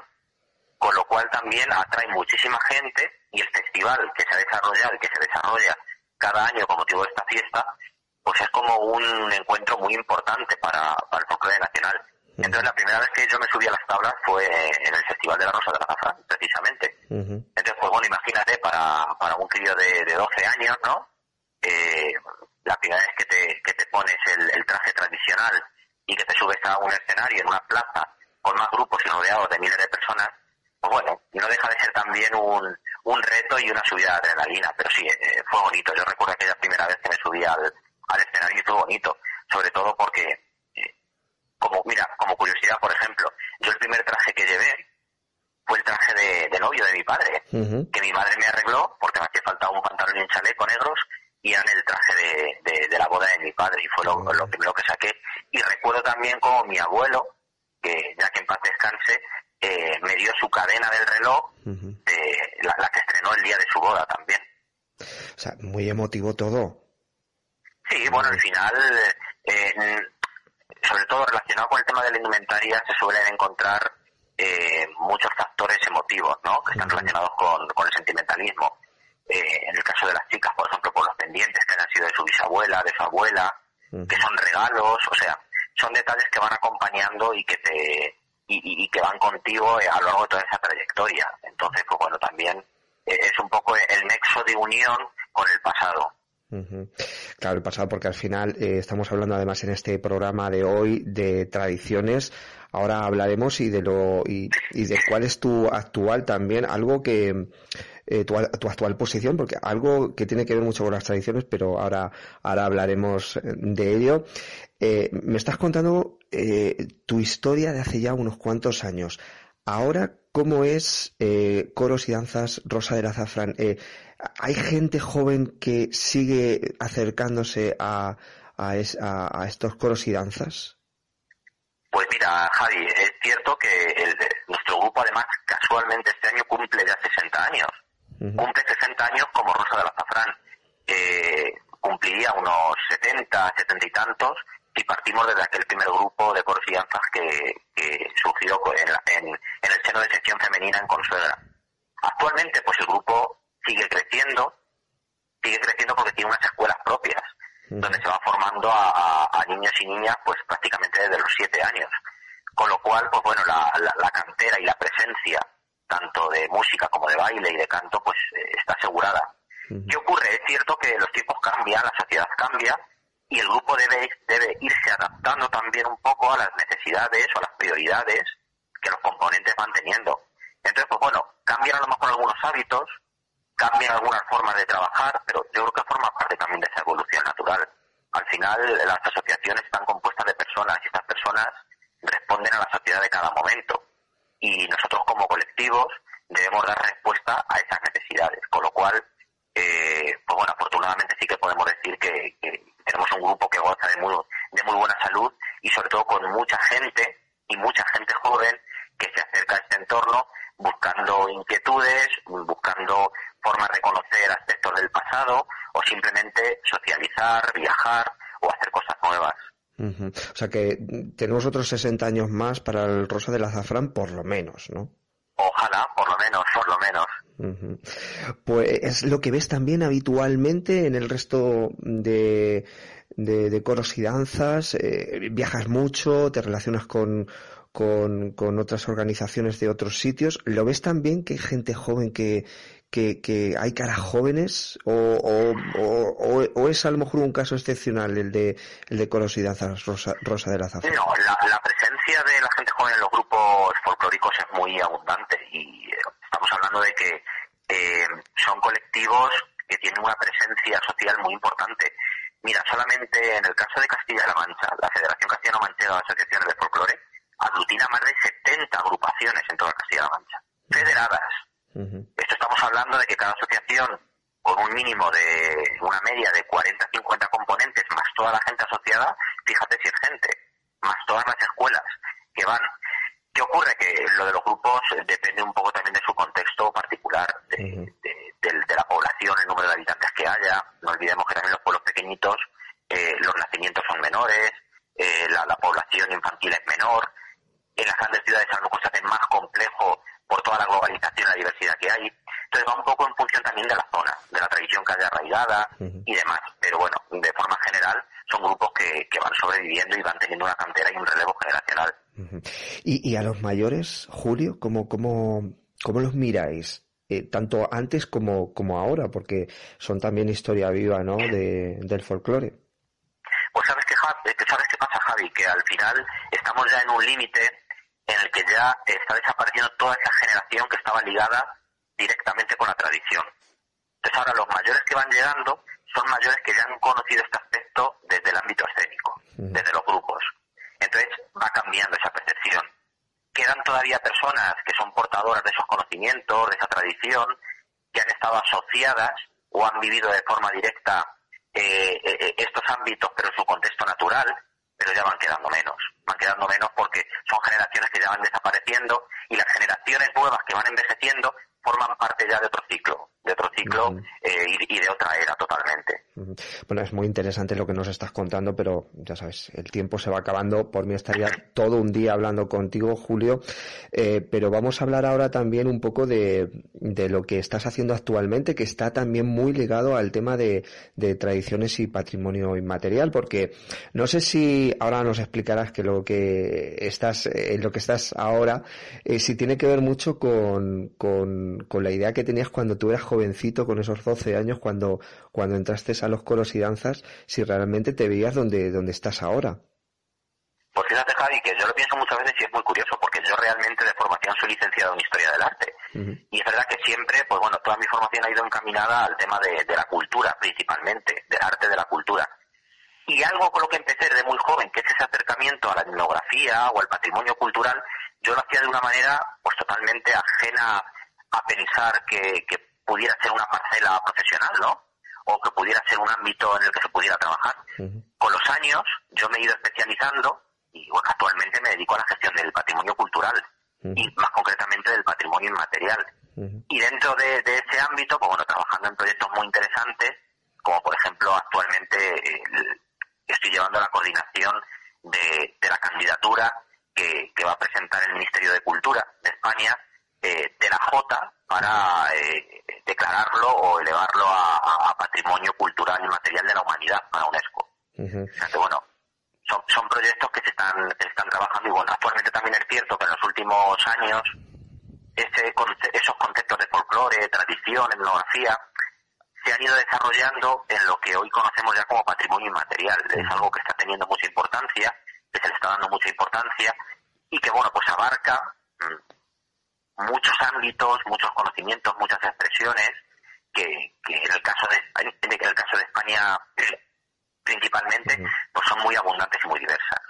con lo cual también atrae muchísima gente y el festival que se ha desarrollado y que se desarrolla cada año con motivo de esta fiesta, pues es como un encuentro muy importante para, el folclore nacional. Entonces la primera vez que yo me subí a las tablas fue en el Festival de la Rosa de la Azafrán, precisamente. Entonces, pues bueno, imagínate, para, para un crío de, de 12 años, ¿no? Eh, la primera vez que te, que te pones el, traje tradicional y que te subes a un escenario en una plaza con más grupos y rodeados de miles de personas, pues bueno, no deja de ser también un, un reto y una subida de adrenalina, pero sí, eh, fue bonito. Yo recuerdo aquella primera vez que me subí al, al escenario y todo bonito, sobre todo porque, como mira, como curiosidad, por ejemplo, yo el primer traje que llevé fue el traje de, novio de mi padre, que mi madre me arregló porque me hacía falta un pantalón y un chaleco negros y eran el traje de, de, la boda de mi padre y fue lo, primero que saqué. Y recuerdo también como mi abuelo, que ya que en paz descanse, eh, me dio su cadena del reloj, de la, la, que estrenó el día de su boda también. O sea, muy emotivo todo. Sí, bueno, al final, eh, sobre todo relacionado con el tema de la indumentaria, se suelen encontrar eh, muchos factores emotivos, ¿no? Que están relacionados con, con el sentimentalismo. Eh, en el caso de las chicas, por ejemplo, por los pendientes que han sido de su bisabuela, de su abuela, que son regalos, o sea, son detalles que van acompañando y que te y, y que van contigo a lo largo de toda esa trayectoria. Entonces, pues bueno, también es un poco el nexo de unión con el pasado. Claro, el pasado, porque al final eh, estamos hablando además en este programa de hoy de tradiciones. Ahora hablaremos y de lo y, de cuál es tu actual también algo que eh, tu, actual posición, porque algo que tiene que ver mucho con las tradiciones, pero ahora ahora hablaremos de ello. Eh, me estás contando tu historia de hace ya unos cuantos años. Ahora, ¿cómo es Coros y Danzas Rosa de la Zafran? ¿Hay gente joven que sigue acercándose a, a, a, estos coros y danzas? Pues mira, Javi, es cierto que el, nuestro grupo además casualmente este año cumple ya 60 años. Cumple 60 años como Rosa del Azafrán. Eh, cumpliría unos 70, 70 y tantos y partimos desde aquel primer grupo de coros y danzas que, que surgió en, en, el seno de sección femenina en Consuegra. Actualmente, pues el grupo sigue creciendo, sigue creciendo porque tiene unas escuelas propias, donde se va formando a, niños y niñas pues prácticamente desde los siete años. Con lo cual, pues bueno, la, la, cantera y la presencia, tanto de música como de baile y de canto, pues eh, está asegurada. ¿Qué ocurre? Es cierto que los tiempos cambian, la sociedad cambia, y el grupo debe, debe irse adaptando también un poco a las necesidades o a las prioridades que los componentes van teniendo. Entonces, pues bueno, cambian a lo mejor algunos hábitos, cambian algunas formas de trabajar, pero yo creo que forma parte también de esa evolución natural. Al final, las asociaciones están compuestas de personas y estas personas responden a la sociedad de cada momento. Y nosotros como colectivos debemos dar respuesta a esas necesidades, con lo cual, eh, pues bueno, afortunadamente sí que podemos decir que, tenemos un grupo que goza de muy, de muy buena salud y sobre todo con mucha gente y mucha gente joven que se acerca a este entorno buscando inquietudes, buscando formas de conocer aspectos del pasado o simplemente socializar, viajar o hacer cosas nuevas. O sea que tenemos otros 60 años más para el Rosa del Azafrán, por lo menos, ¿no? Ojalá, por lo menos, por lo menos. Pues es lo que ves también habitualmente en el resto de, de, coros y danzas. Eh, viajas mucho, te relacionas con, con, con, otras organizaciones de otros sitios. ¿Lo ves también que hay gente joven que, que, que hay caras jóvenes o, o, o, es a lo mejor un caso excepcional el de el de Danzas Rosa, Rosa de la Zarza? No, la, la, presencia de la gente joven en los grupos folclóricos es muy abundante y eh, estamos hablando de que eh, son colectivos que tienen una presencia social muy importante. Mira, solamente en el caso de Castilla-La Mancha, la Federación Castellano-Manchega de Asociaciones de Folclore aglutina más de 70 agrupaciones en toda Castilla-La Mancha, federadas. Esto estamos hablando de que cada asociación, con un mínimo de una media de 40-50 componentes, más toda la gente asociada, fíjate si es gente, más todas las escuelas que van. ¿Qué ocurre? Que lo de los grupos depende un poco también de su contexto particular, de, la población, el número de habitantes que haya. No olvidemos que también los pueblos pequeñitos, eh, los nacimientos son menores, eh, la, población infantil es menor. En las grandes ciudades a lo mejor se hace más complejo por toda la globalización y la diversidad que hay. Entonces va un poco en función también de la zona, de la tradición que haya arraigada y demás. Pero bueno, de forma general son grupos que, que van sobreviviendo y van teniendo una cantera y un relevo generacional. ¿Y, y a los mayores, Julio, cómo, cómo, cómo los miráis? Eh, tanto antes como, como ahora, porque son también historia viva ¿no? de, del folclore. Pues sabes que, sabes qué pasa, Javi, que al final estamos ya en un límite en el que ya está desapareciendo toda esa generación que estaba ligada directamente con la tradición. Entonces ahora los mayores que van llegando son mayores que ya han conocido este aspecto desde el ámbito escénico, desde los grupos. Entonces va cambiando esa percepción. Quedan todavía personas que son portadoras de esos conocimientos, de esa tradición, que han estado asociadas o han vivido de forma directa eh, eh, estos ámbitos, pero en su contexto natural, pero ya van quedando menos. Van quedando menos porque son generaciones que ya van desapareciendo y las generaciones nuevas que van envejeciendo forman parte ya de otro ciclo, de otro ciclo eh, y, de otra era totalmente. Bueno, es muy interesante lo que nos estás contando, pero ya sabes, el tiempo se va acabando. Por mí estaría todo un día hablando contigo, Julio. Eh, pero vamos a hablar ahora también un poco de, de, lo que estás haciendo actualmente, que está también muy ligado al tema de, de tradiciones y patrimonio inmaterial, porque no sé si ahora nos explicarás que lo que estás, en lo que estás ahora, eh, si tiene que ver mucho con, con, con la idea que tenías cuando tú eras jovencito, con esos 12 años, cuando, cuando entraste a los coros y danzas si realmente te veías donde, donde estás ahora. Pues fíjate, Javi, que yo lo pienso muchas veces y es muy curioso, porque yo realmente de formación soy licenciado en Historia del Arte. Y es verdad que siempre, pues bueno, toda mi formación ha ido encaminada al tema de, la cultura, principalmente, del arte de la cultura. Y algo con lo que empecé desde muy joven, que es ese acercamiento a la etnografía o al patrimonio cultural, yo lo hacía de una manera pues totalmente ajena a pensar que, que pudiera ser una parcela profesional, ¿no? o que pudiera ser un ámbito en el que se pudiera trabajar. Con los años yo me he ido especializando y bueno, actualmente me dedico a la gestión del patrimonio cultural y más concretamente del patrimonio inmaterial. Y dentro de, ese ámbito, pues bueno, trabajando en proyectos muy interesantes, como por ejemplo actualmente estoy llevando la coordinación de, la candidatura que, va a presentar el Ministerio de Cultura de España eh, de la J para eh, declararlo o elevarlo a, patrimonio cultural y material de la humanidad para UNESCO. bueno, son, son proyectos que se están, están trabajando y bueno, actualmente también es cierto que en los últimos años ese, esos conceptos de folclore, tradición, etnografía, se han ido desarrollando en lo que hoy conocemos ya como patrimonio inmaterial. Es algo que está teniendo mucha importancia, que se le está dando mucha importancia y que, bueno, pues abarca mm, muchos ámbitos, muchos conocimientos, muchas expresiones que, que en el caso de en el caso de España principalmente, pues son muy abundantes y muy diversas.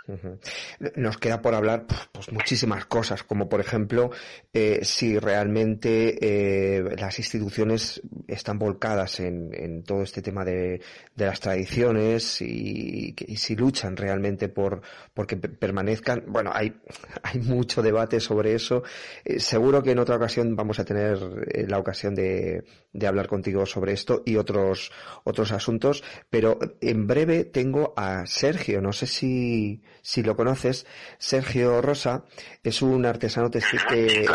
Nos queda por hablar pues muchísimas cosas, como por ejemplo eh, si realmente eh, las instituciones están volcadas en, en todo este tema de, de las tradiciones y, y, si luchan realmente por porque permanezcan. Bueno, hay hay mucho debate sobre eso. Eh, seguro que en otra ocasión vamos a tener la ocasión de, de hablar contigo sobre esto y otros otros asuntos, pero en breve tengo a Sergio, no sé si, si lo conoces. Sergio Rosa es un artesano textil que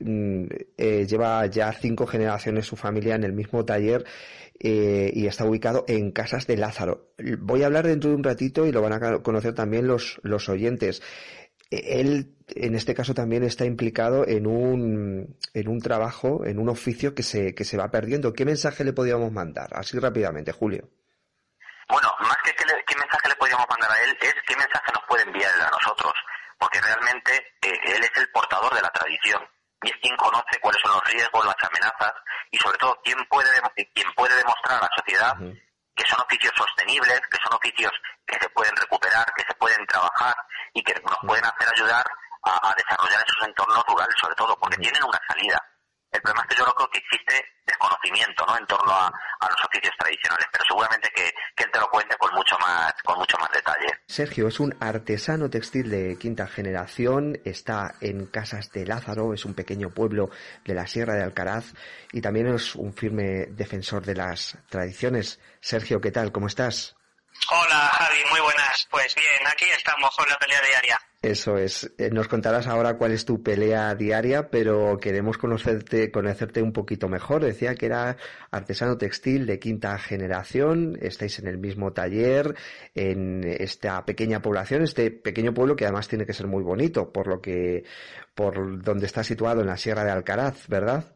mm, eh, lleva ya cinco generaciones su familia en el mismo taller eh, y está ubicado en Casas de Lázaro. Voy a hablar dentro de un ratito y lo van a conocer también los, los oyentes. él en este caso también está implicado en un, en un trabajo, en un oficio que se, que se va perdiendo. ¿Qué mensaje le podríamos mandar? Así rápidamente, Julio. Bueno, más que qué, mensaje le podríamos mandar a él, es qué mensaje nos puede enviar a nosotros, porque realmente eh, él es el portador de la tradición y es quien conoce cuáles son los riesgos, las amenazas y sobre todo quién puede, quién puede demostrar a la sociedad que son oficios sostenibles, que son oficios que se pueden recuperar, que se pueden trabajar y que nos pueden hacer ayudar a, desarrollar esos entornos rurales, sobre todo, porque tienen una salida. El problema es que yo creo que existe desconocimiento ¿no? en torno a, los oficios tradicionales, pero seguramente que, él te lo cuente con mucho más con mucho más detalle. Sergio es un artesano textil de quinta generación, está en Casas de Lázaro, es un pequeño pueblo de la Sierra de Alcaraz y también es un firme defensor de las tradiciones. Sergio, ¿qué tal? ¿Cómo estás? Hola Javi, muy buenas. Pues bien, aquí estamos con la pelea diaria. Eso es. Eh, nos contarás ahora cuál es tu pelea diaria, pero queremos conocerte, conocerte un poquito mejor. Decía que era artesano textil de quinta generación. Estáis en el mismo taller, en esta pequeña población, este pequeño pueblo que además tiene que ser muy bonito, por lo que, por donde está situado en la Sierra de Alcaraz, ¿verdad?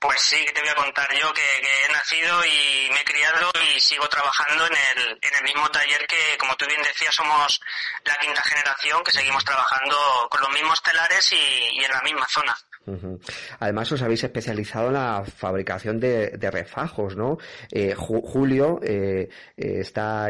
Pues sí, te voy a contar yo que, he nacido y me he criado y sigo trabajando en el, en el mismo taller que, como tú bien decías, somos la quinta generación que seguimos trabajando con los mismos telares y en la misma zona. Además os habéis especializado en la fabricación de, refajos, ¿no? Eh, Julio eh, eh, está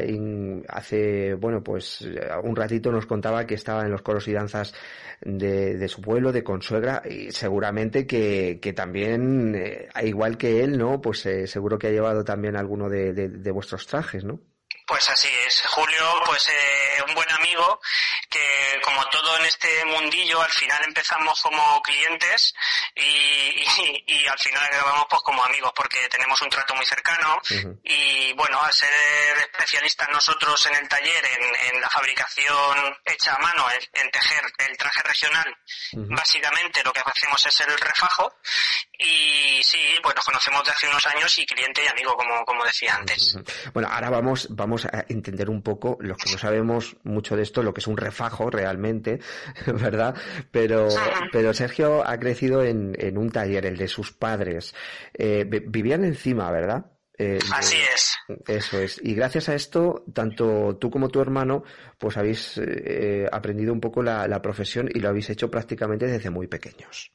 hace, bueno, pues un ratito nos contaba que estaba en los coros y danzas de, su pueblo, de Consuegra, y seguramente que, también, igual que él, ¿no? Pues seguro que ha llevado también alguno de vuestros trajes, ¿no? Pues así es. Julio, pues eh, un buen amigo que como todo en este mundillo al final empezamos como clientes y, al final acabamos pues como amigos porque tenemos un trato muy cercano. Y bueno, al ser especialistas nosotros en el taller, en, la fabricación hecha a mano, en, tejer el traje regional, básicamente lo que hacemos es el refajo. Y sí, pues nos conocemos de hace unos años y cliente y amigo, como, como decía antes. Bueno, ahora vamos, vamos a entender un poco, los que no sabemos mucho de esto, lo que es un refajo realmente, ¿verdad? Pero, pero Sergio ha crecido en, en un taller, el de sus padres. Eh, vivían encima, ¿verdad? Eh, Así es. Eso es. Y gracias a esto, tanto tú como tu hermano, pues habéis eh, aprendido un poco la, la profesión y lo habéis hecho prácticamente desde muy pequeños.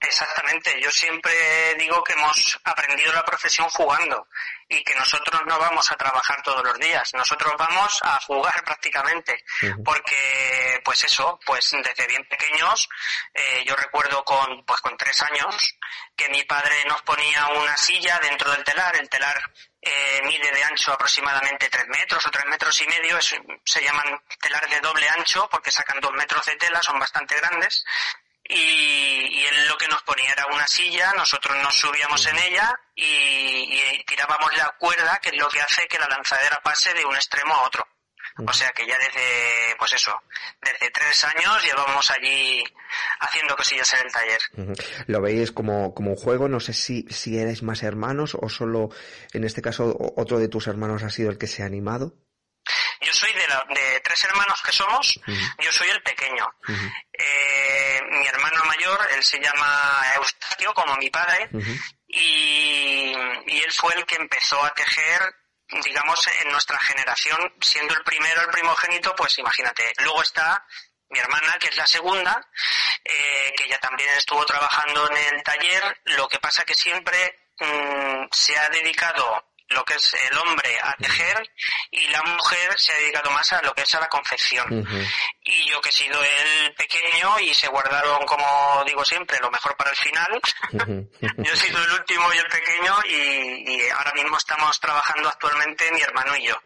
Exactamente, yo siempre digo que hemos aprendido la profesión jugando y que nosotros no vamos a trabajar todos los días, nosotros vamos a jugar prácticamente, porque pues eso, pues desde bien pequeños, eh, yo recuerdo con pues con tres años que mi padre nos ponía una silla dentro del telar, el telar eh, mide de ancho aproximadamente tres metros o tres metros y medio, se llaman telar de doble ancho porque sacan dos metros de tela, son bastante grandes y, él lo que nos ponía era una silla, nosotros nos subíamos en ella y, tirábamos la cuerda, que es lo que hace que la lanzadera pase de un extremo a otro. O sea que ya desde, pues eso, desde tres años llevamos allí haciendo cosillas en el taller. Lo veis como, como un juego, no sé si, si eres más hermanos o solo, en este caso, otro de tus hermanos ha sido el que se ha animado. Yo soy de, de tres hermanos que somos, yo soy el pequeño. eh, mi hermano mayor, él se llama Eustaquio, como mi padre, y, y él fue el que empezó a tejer digamos, en nuestra generación, siendo el primero, el primogénito, pues imagínate. Luego está mi hermana, que es la segunda, eh, que ya también estuvo trabajando en el taller. Lo que pasa que siempre mm, se ha dedicado lo que es el hombre a tejer y la mujer se ha dedicado más a lo que es a la confección. Y yo que he sido el pequeño y se guardaron, como digo siempre, lo mejor para el final. yo he sido el último y el pequeño y, ahora mismo estamos trabajando actualmente mi hermano y yo.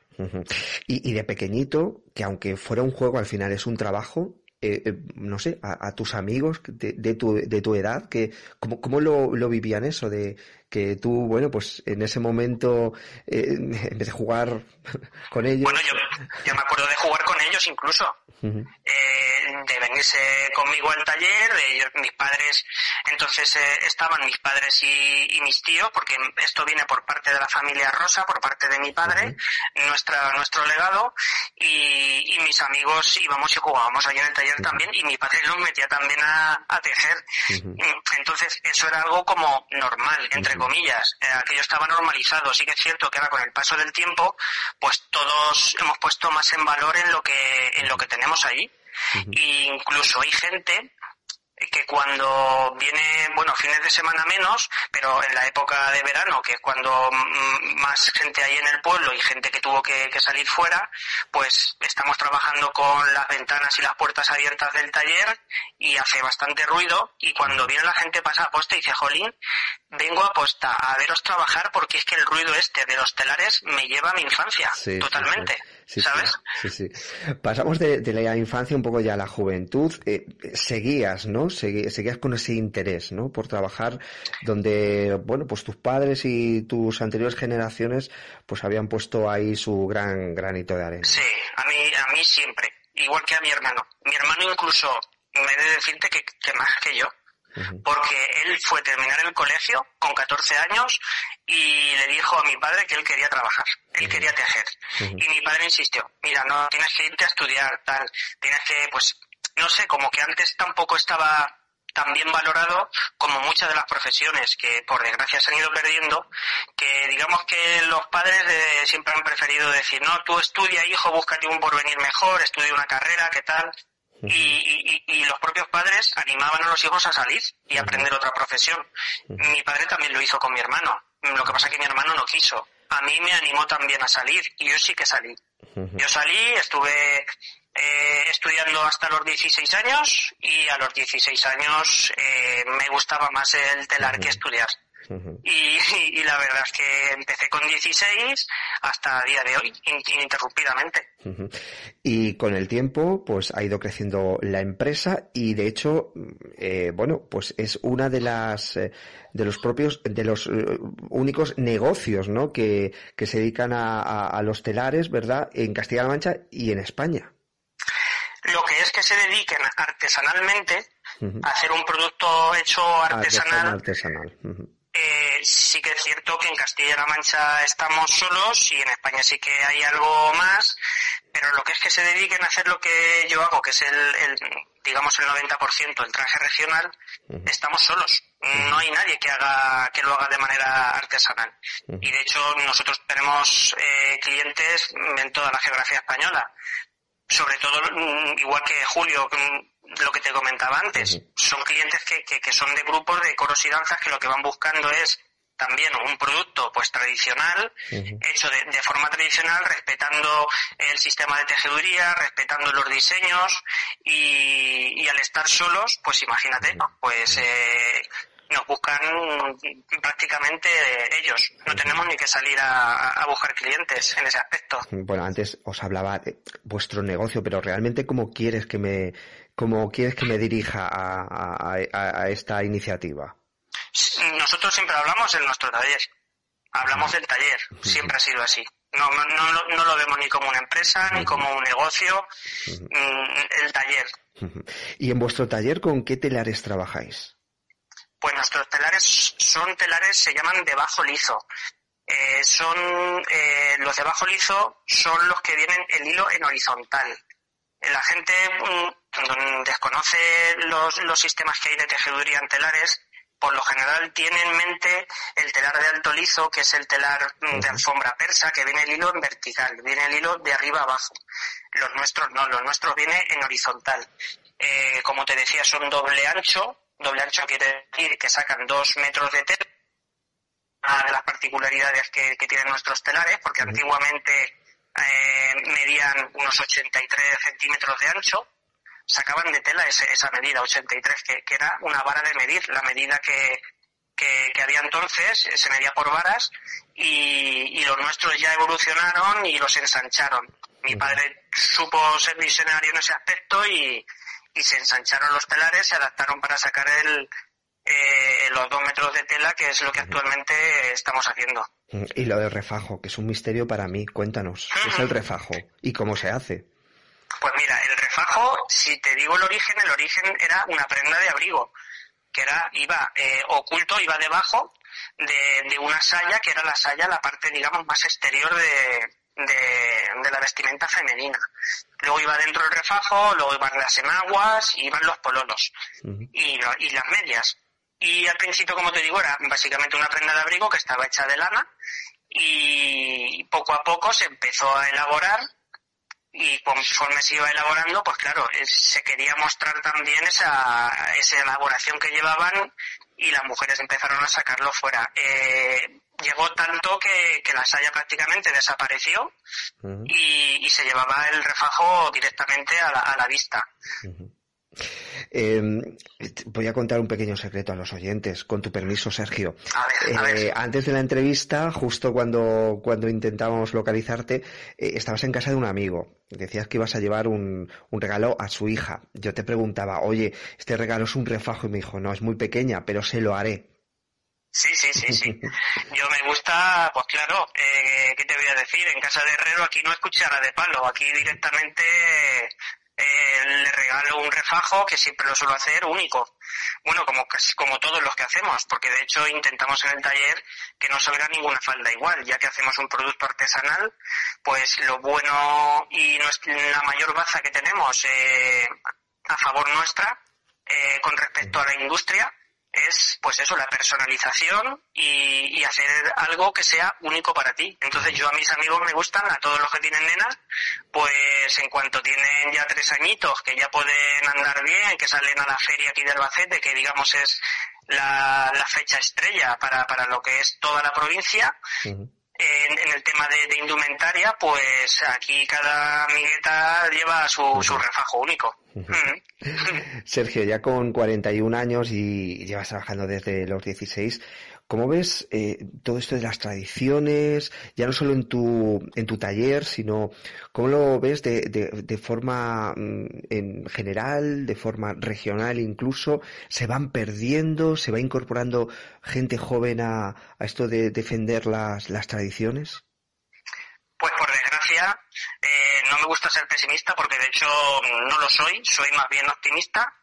y, y de pequeñito, que aunque fuera un juego, al final es un trabajo, eh, eh, no sé, a, tus amigos de, de, tu, de tu edad, que, ¿cómo, cómo lo, lo, vivían eso? De que tú, bueno, pues en ese momento, eh, en vez de jugar con ellos. Bueno, yo, yo, me acuerdo de jugar con ellos incluso. eh, de venirse conmigo al taller. Ellos, mis padres, entonces eh, estaban mis padres y, mis tíos, porque esto viene por parte de la familia Rosa, por parte de mi padre, nuestra, nuestro legado, y, mis amigos íbamos y jugábamos allí en el taller también, y mi padre los metía también a, tejer. Entonces, eso era algo como normal, entre comillas. Eh, aquello estaba normalizado. Sí que es cierto que ahora con el paso del tiempo, pues todos hemos puesto más en valor en lo que, en lo que tenemos ahí. incluso hay gente que cuando viene, bueno, fines de semana menos, pero en la época de verano, que es cuando más gente hay en el pueblo y gente que tuvo que, salir fuera, pues estamos trabajando con las ventanas y las puertas abiertas del taller y hace bastante ruido y cuando viene la gente pasa a posta y dice, Jolín, vengo a posta a veros trabajar porque es que el ruido este de los telares me lleva a mi infancia, totalmente. ¿Sabes? Sí, sí. Pasamos de, la infancia un poco ya a la juventud. Eh, seguías, ¿no? seguías con ese interés, ¿no? Por trabajar donde, bueno, pues tus padres y tus anteriores generaciones pues habían puesto ahí su gran granito de arena. Sí, a mí, a mí siempre. Igual que a mi hermano. Mi hermano incluso, me he de decirte que, que más que yo porque él fue terminar el colegio con 14 años y le dijo a mi padre que él quería trabajar, él quería tejer. Y mi padre insistió, mira, no, tienes que irte a estudiar, tal, tienes que, pues, no sé, como que antes tampoco estaba tan bien valorado como muchas de las profesiones que por desgracia se han ido perdiendo, que digamos que los padres siempre han preferido decir, no, tú estudia hijo, búscate un porvenir mejor, estudia una carrera, ¿qué tal? y, los propios padres animaban a los hijos a salir y aprender otra profesión. Mi padre también lo hizo con mi hermano. Lo que pasa es que mi hermano no quiso. A mí me animó también a salir y yo sí que salí. Yo salí, estuve eh, estudiando hasta los 16 años y a los 16 años eh, me gustaba más el telar que estudiar y, la verdad es que empecé con 16 hasta el día de hoy, ininterrumpidamente. Y con el tiempo, pues ha ido creciendo la empresa y de hecho, eh, bueno, pues es una de las, eh, de los propios, de los eh, únicos negocios, ¿no? Que, que se dedican a, a, los telares, ¿verdad? En Castilla-La Mancha y en España. Lo que es que se dediquen artesanalmente a hacer un producto hecho artesanal. artesanal eh, sí que es cierto que en Castilla-La Mancha estamos solos y en España sí que hay algo más, pero lo que es que se dediquen a hacer lo que yo hago, que es el, digamos el 90% el traje regional, estamos solos. No hay nadie que haga que lo haga de manera artesanal. Y de hecho nosotros tenemos eh, clientes en toda la geografía española. Sobre todo, mm, igual que Julio, lo que te comentaba antes. Son clientes que, que, son de grupos de coros y danzas que lo que van buscando es también un producto pues tradicional, hecho de, forma tradicional, respetando el sistema de tejeduría, respetando los diseños y, al estar solos, pues imagínate, pues eh, nos buscan prácticamente ellos. No tenemos ni que salir a, buscar clientes en ese aspecto. Bueno, antes os hablaba de vuestro negocio, pero realmente cómo quieres que me, cómo quieres que me dirija a, a, esta iniciativa. Nosotros siempre hablamos en nuestro taller. Hablamos del taller. Siempre ha sido así. No, no, no, lo vemos ni como una empresa, ni como un negocio. Mm, el taller. ¿Y en vuestro taller con qué telares trabajáis? Pues nuestros telares son telares, se llaman de bajo lizo. Eh, son eh, los de bajo lizo son los que vienen el hilo en horizontal. La gente mm, desconoce los, los sistemas que hay de tejeduría en telares, por lo general tiene en mente el telar de alto lizo, que es el telar mm, de alfombra persa, que viene el hilo en vertical, viene el hilo de arriba abajo. Los nuestros no, los nuestros viene en horizontal. Eh, como te decía, son doble ancho, Doble ancho quiere decir que sacan dos metros de tela. Una de las particularidades que, tienen nuestros telares, porque antiguamente eh, medían unos 83 centímetros de ancho, sacaban de tela esa medida, 83, que, que, era una vara de medir, la medida que, que, había entonces, se medía por varas, y, y, los nuestros ya evolucionaron y los ensancharon. Mi padre supo ser visionario en ese aspecto y, y se ensancharon los telares, se adaptaron para sacar el, eh, los dos metros de tela, que es lo que actualmente estamos haciendo. Y lo del refajo, que es un misterio para mí, cuéntanos, ¿qué es el refajo y cómo se hace? Pues mira, el refajo refajo, si te digo el origen, el origen era una prenda de abrigo, que era, iba eh, oculto, iba debajo de, de, una saya, que era la saya, la parte, digamos, más exterior de, de, la vestimenta femenina. Luego iba dentro el refajo, luego iban las enaguas, iban los pololos y, y las medias. Y al principio, como te digo, era básicamente una prenda de abrigo que estaba hecha de lana y poco a poco se empezó a elaborar y conforme se iba elaborando, pues claro, se quería mostrar también esa, esa elaboración que llevaban y las mujeres empezaron a sacarlo fuera. Eh, llegó tanto que, que, la saya prácticamente desapareció y, y, se llevaba el refajo directamente a la, a la vista. Eh, voy a contar un pequeño secreto a los oyentes, con tu permiso, Sergio. A ver, eh, Antes de la entrevista, justo cuando, cuando intentábamos localizarte, eh, estabas en casa de un amigo. Decías que ibas a llevar un, un, regalo a su hija. Yo te preguntaba, oye, este regalo es un refajo, y me dijo, no, es muy pequeña, pero se lo haré. Sí, sí, sí, sí. Yo me gusta, pues claro, eh, ¿qué te voy a decir? En casa de Herrero aquí no es cuchara de palo, aquí directamente eh, le regalo un refajo que siempre lo suelo hacer único. Bueno, como, como todos los que hacemos, porque de hecho intentamos en el taller que no salga ninguna falda igual, ya que hacemos un producto artesanal, pues lo bueno y la mayor baza que tenemos eh, a favor nuestra eh, con respecto a la industria es pues eso, la personalización y, y, hacer algo que sea único para ti. Entonces yo a mis amigos me gustan, a todos los que tienen nenas, pues en cuanto tienen ya tres añitos, que ya pueden andar bien, que salen a la feria aquí de Albacete, que digamos es la, la fecha estrella para, para lo que es toda la provincia, en, el tema de, indumentaria, pues aquí cada amigueta lleva su, su refajo único. Sergio, ya con 41 años y llevas trabajando desde los 16, ¿cómo ves eh, todo esto de las tradiciones, ya no solo en tu, en tu taller, sino cómo lo ves de, de, de forma mm, en general, de forma regional incluso? ¿Se van perdiendo, se va incorporando gente joven a, a esto de defender las, las tradiciones? Pues por desgracia, eh, no me gusta ser pesimista porque de hecho no lo soy, soy más bien optimista,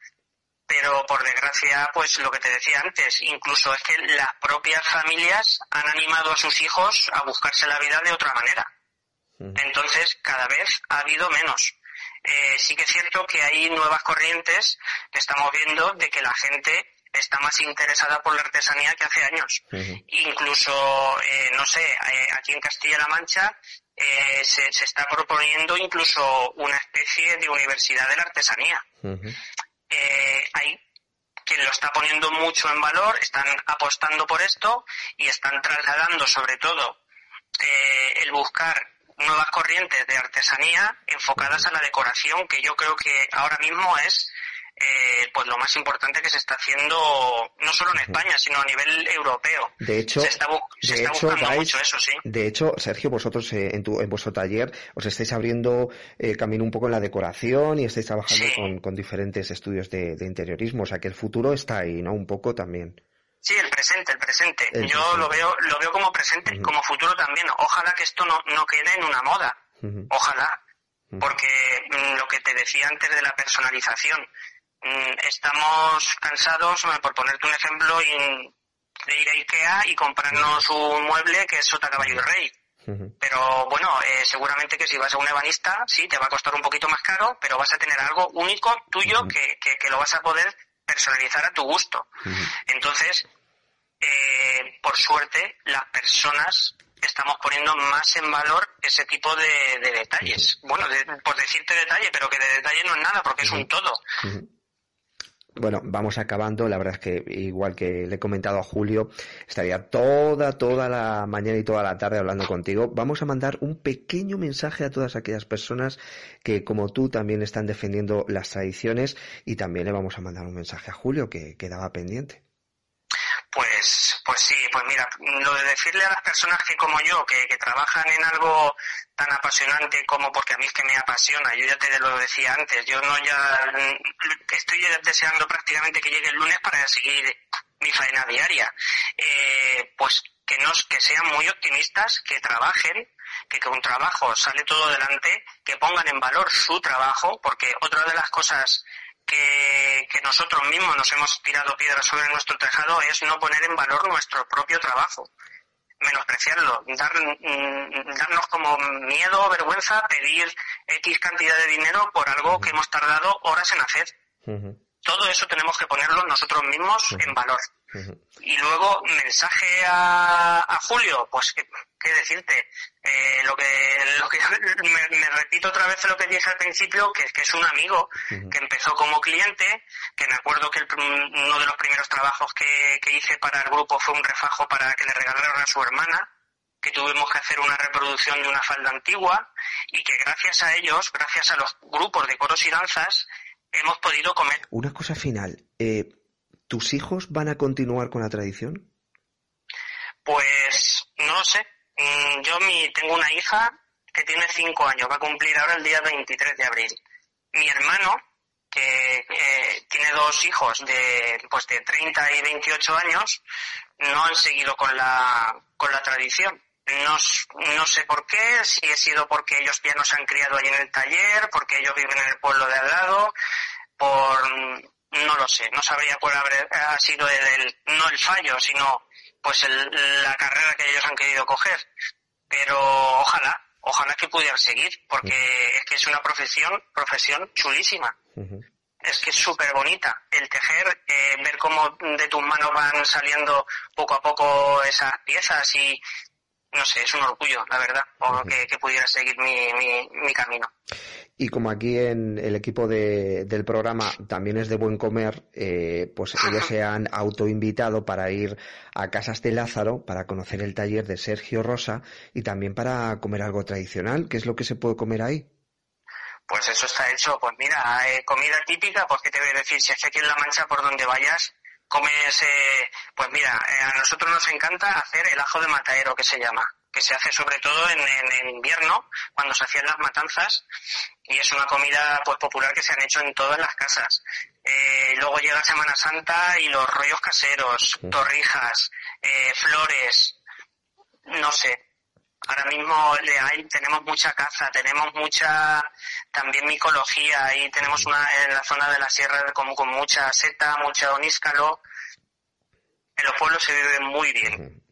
pero por desgracia, pues lo que te decía antes, incluso es que las propias familias han animado a sus hijos a buscarse la vida de otra manera. Entonces, cada vez ha habido menos. Eh, sí que es cierto que hay nuevas corrientes que estamos viendo de que la gente está más interesada por la artesanía que hace años. Incluso, eh, no sé, eh, aquí en Castilla-La Mancha eh, se, se, está proponiendo incluso una especie de universidad de la artesanía. Eh, hay quien lo está poniendo mucho en valor, están apostando por esto y están trasladando sobre todo eh, el buscar nuevas corrientes de artesanía enfocadas a la decoración, que yo creo que ahora mismo es eh, pues lo más importante que se está haciendo no solo en España, sino a nivel europeo. De hecho, se está, se de está hecho, buscando vais, mucho eso, sí. De hecho, Sergio, vosotros eh, en, tu, en vuestro taller os estáis abriendo eh, camino un poco en la decoración y estáis trabajando Sí. con, con diferentes estudios de, de interiorismo, o sea que el futuro está ahí, ¿no? Un poco también. Sí, el presente, el presente. El Yo presente. lo veo, lo veo como presente, como futuro también. Ojalá que esto no, no quede en una moda. Ojalá. Porque mm, lo que te decía antes de la personalización, estamos cansados, por ponerte un ejemplo, de ir a Ikea y comprarnos un mueble que es sota caballo y rey. Pero bueno, eh, seguramente que si vas a un ebanista, sí, te va a costar un poquito más caro, pero vas a tener algo único tuyo que, que, que lo vas a poder personalizar a tu gusto. Entonces, eh, por suerte, las personas estamos poniendo más en valor ese tipo de, de detalles. Bueno, de- por decirte detalle, pero que de detalle no es nada, porque es un todo. Bueno, vamos acabando. La verdad es que, igual que le he comentado a Julio, estaría toda, toda la mañana y toda la tarde hablando contigo. Vamos a mandar un pequeño mensaje a todas aquellas personas que, como tú, también están defendiendo las tradiciones y también le vamos a mandar un mensaje a Julio que quedaba pendiente. Pues, pues sí, pues mira, lo de decirle a las personas que como yo, que, que trabajan en algo tan apasionante como porque a mí es que me apasiona, yo ya te lo decía antes, yo no ya mm, estoy deseando prácticamente que llegue el lunes para seguir mi faena diaria, eh, pues que nos, que sean muy optimistas, que trabajen, que con trabajo sale todo adelante, que pongan en valor su trabajo, porque otra de las cosas que, que, nosotros mismos nos hemos tirado piedras sobre nuestro tejado es no poner en valor nuestro propio trabajo, menospreciarlo, dar, mm, darnos como miedo o vergüenza pedir X cantidad de dinero por algo que hemos tardado horas en hacer. Todo eso tenemos que ponerlo nosotros mismos en valor. Y luego, mensaje a, a Julio, pues qué, decirte, eh, lo que, lo que me, repito otra vez lo que dije al principio, que, que es un amigo que empezó como cliente, que me acuerdo que el, uno de los primeros trabajos que, que hice para el grupo fue un refajo para que le regalaran a su hermana, que tuvimos que hacer una reproducción de una falda antigua y que gracias a ellos, gracias a los grupos de coros y danzas, hemos podido comer. Una cosa final, eh, ¿tus hijos van a continuar con la tradición? Pues no lo sé. Mm, yo mi, tengo una hija que tiene cinco años, va a cumplir ahora el día 23 de abril. Mi hermano, que tiene dos hijos de, pues de 30 y 28 años, no han seguido con la, con la tradición. No, no sé por qué, si ha sido porque ellos ya no se han criado allí en el taller, porque ellos viven en el pueblo de al lado, por no lo sé, no sabría cuál ha sido el, no el fallo, sino pues la carrera que ellos han querido coger. Pero ojalá, ojalá que pudieran seguir, porque es que es una profesión, profesión chulísima. Es que es súper bonita. El tejer, eh, ver cómo de tus manos van saliendo poco a poco esas piezas y, no sé, es un orgullo, la verdad, que, pudiera seguir mi, mi, camino. Y como aquí en el equipo de, del programa también es de buen comer, eh, pues ellos se han autoinvitado para ir a Casas de Lázaro para conocer el taller de Sergio Rosa y también para comer algo tradicional. ¿Qué es lo que se puede comer ahí? Pues eso está hecho. Pues mira, eh, comida típica, pues qué te voy a decir, si es que aquí en La Mancha, por donde vayas, comes, eh, pues mira, eh, a nosotros nos encanta hacer el ajo de matadero que se llama, que se hace sobre todo en, en, invierno, cuando se hacían las matanzas, y es una comida pues popular que se han hecho en todas las casas. Eh, luego llega Semana Santa y los rollos caseros, torrijas, eh, flores, no sé, ahora mismo hay, tenemos mucha caza, tenemos mucha también micología, ahí tenemos una en la zona de la sierra como con mucha seta, mucha oníscalo. En los pueblos se vive muy bien.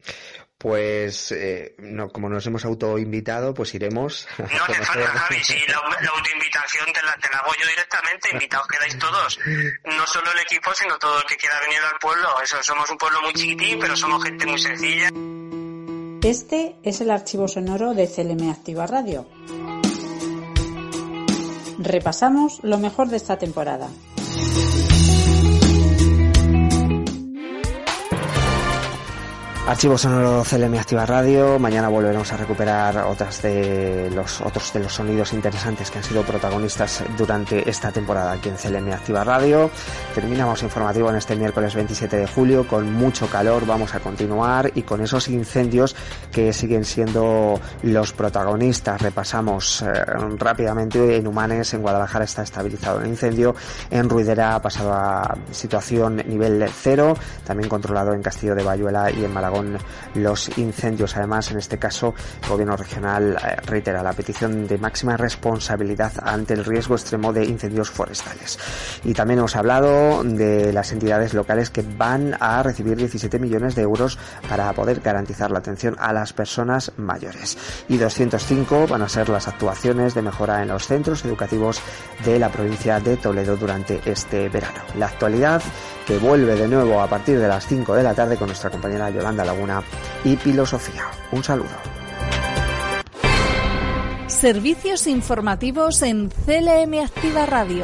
Pues eh, no, como nos hemos autoinvitado, pues iremos. No te falta, Javi, si la, autoinvitación te la, te la, hago yo directamente, invitados quedáis todos. No solo el equipo, sino todo el que quiera venir al pueblo. Eso, somos un pueblo muy chiquitín, pero somos gente muy sencilla. Este es el archivo sonoro de CLM Activa Radio. Repasamos lo mejor de esta temporada. Archivo sonoro CLM Activa Radio. Mañana volveremos a recuperar otras de los otros de los sonidos interesantes que han sido protagonistas durante esta temporada aquí en CLM Activa Radio. Terminamos informativo en este miércoles 27 de julio con mucho calor. Vamos a continuar y con esos incendios que siguen siendo los protagonistas. Repasamos eh, rápidamente en Humanes, en Guadalajara está estabilizado el incendio. En Ruidera ha pasado a situación nivel cero, también controlado en Castillo de Bayuela y en Malagón los incendios. Además, en este caso, el gobierno regional eh, reitera la petición de máxima responsabilidad ante el riesgo extremo de incendios forestales. Y también hemos hablado de las entidades locales que van a recibir 17 millones de euros para poder garantizar la atención a las personas mayores. Y 205 van a ser las actuaciones de mejora en los centros educativos de la provincia de Toledo durante este verano. La actualidad que vuelve de nuevo a partir de las 5 de la tarde con nuestra compañera Yolanda Laguna y Filosofía. Un saludo. Servicios informativos en CLM Activa Radio.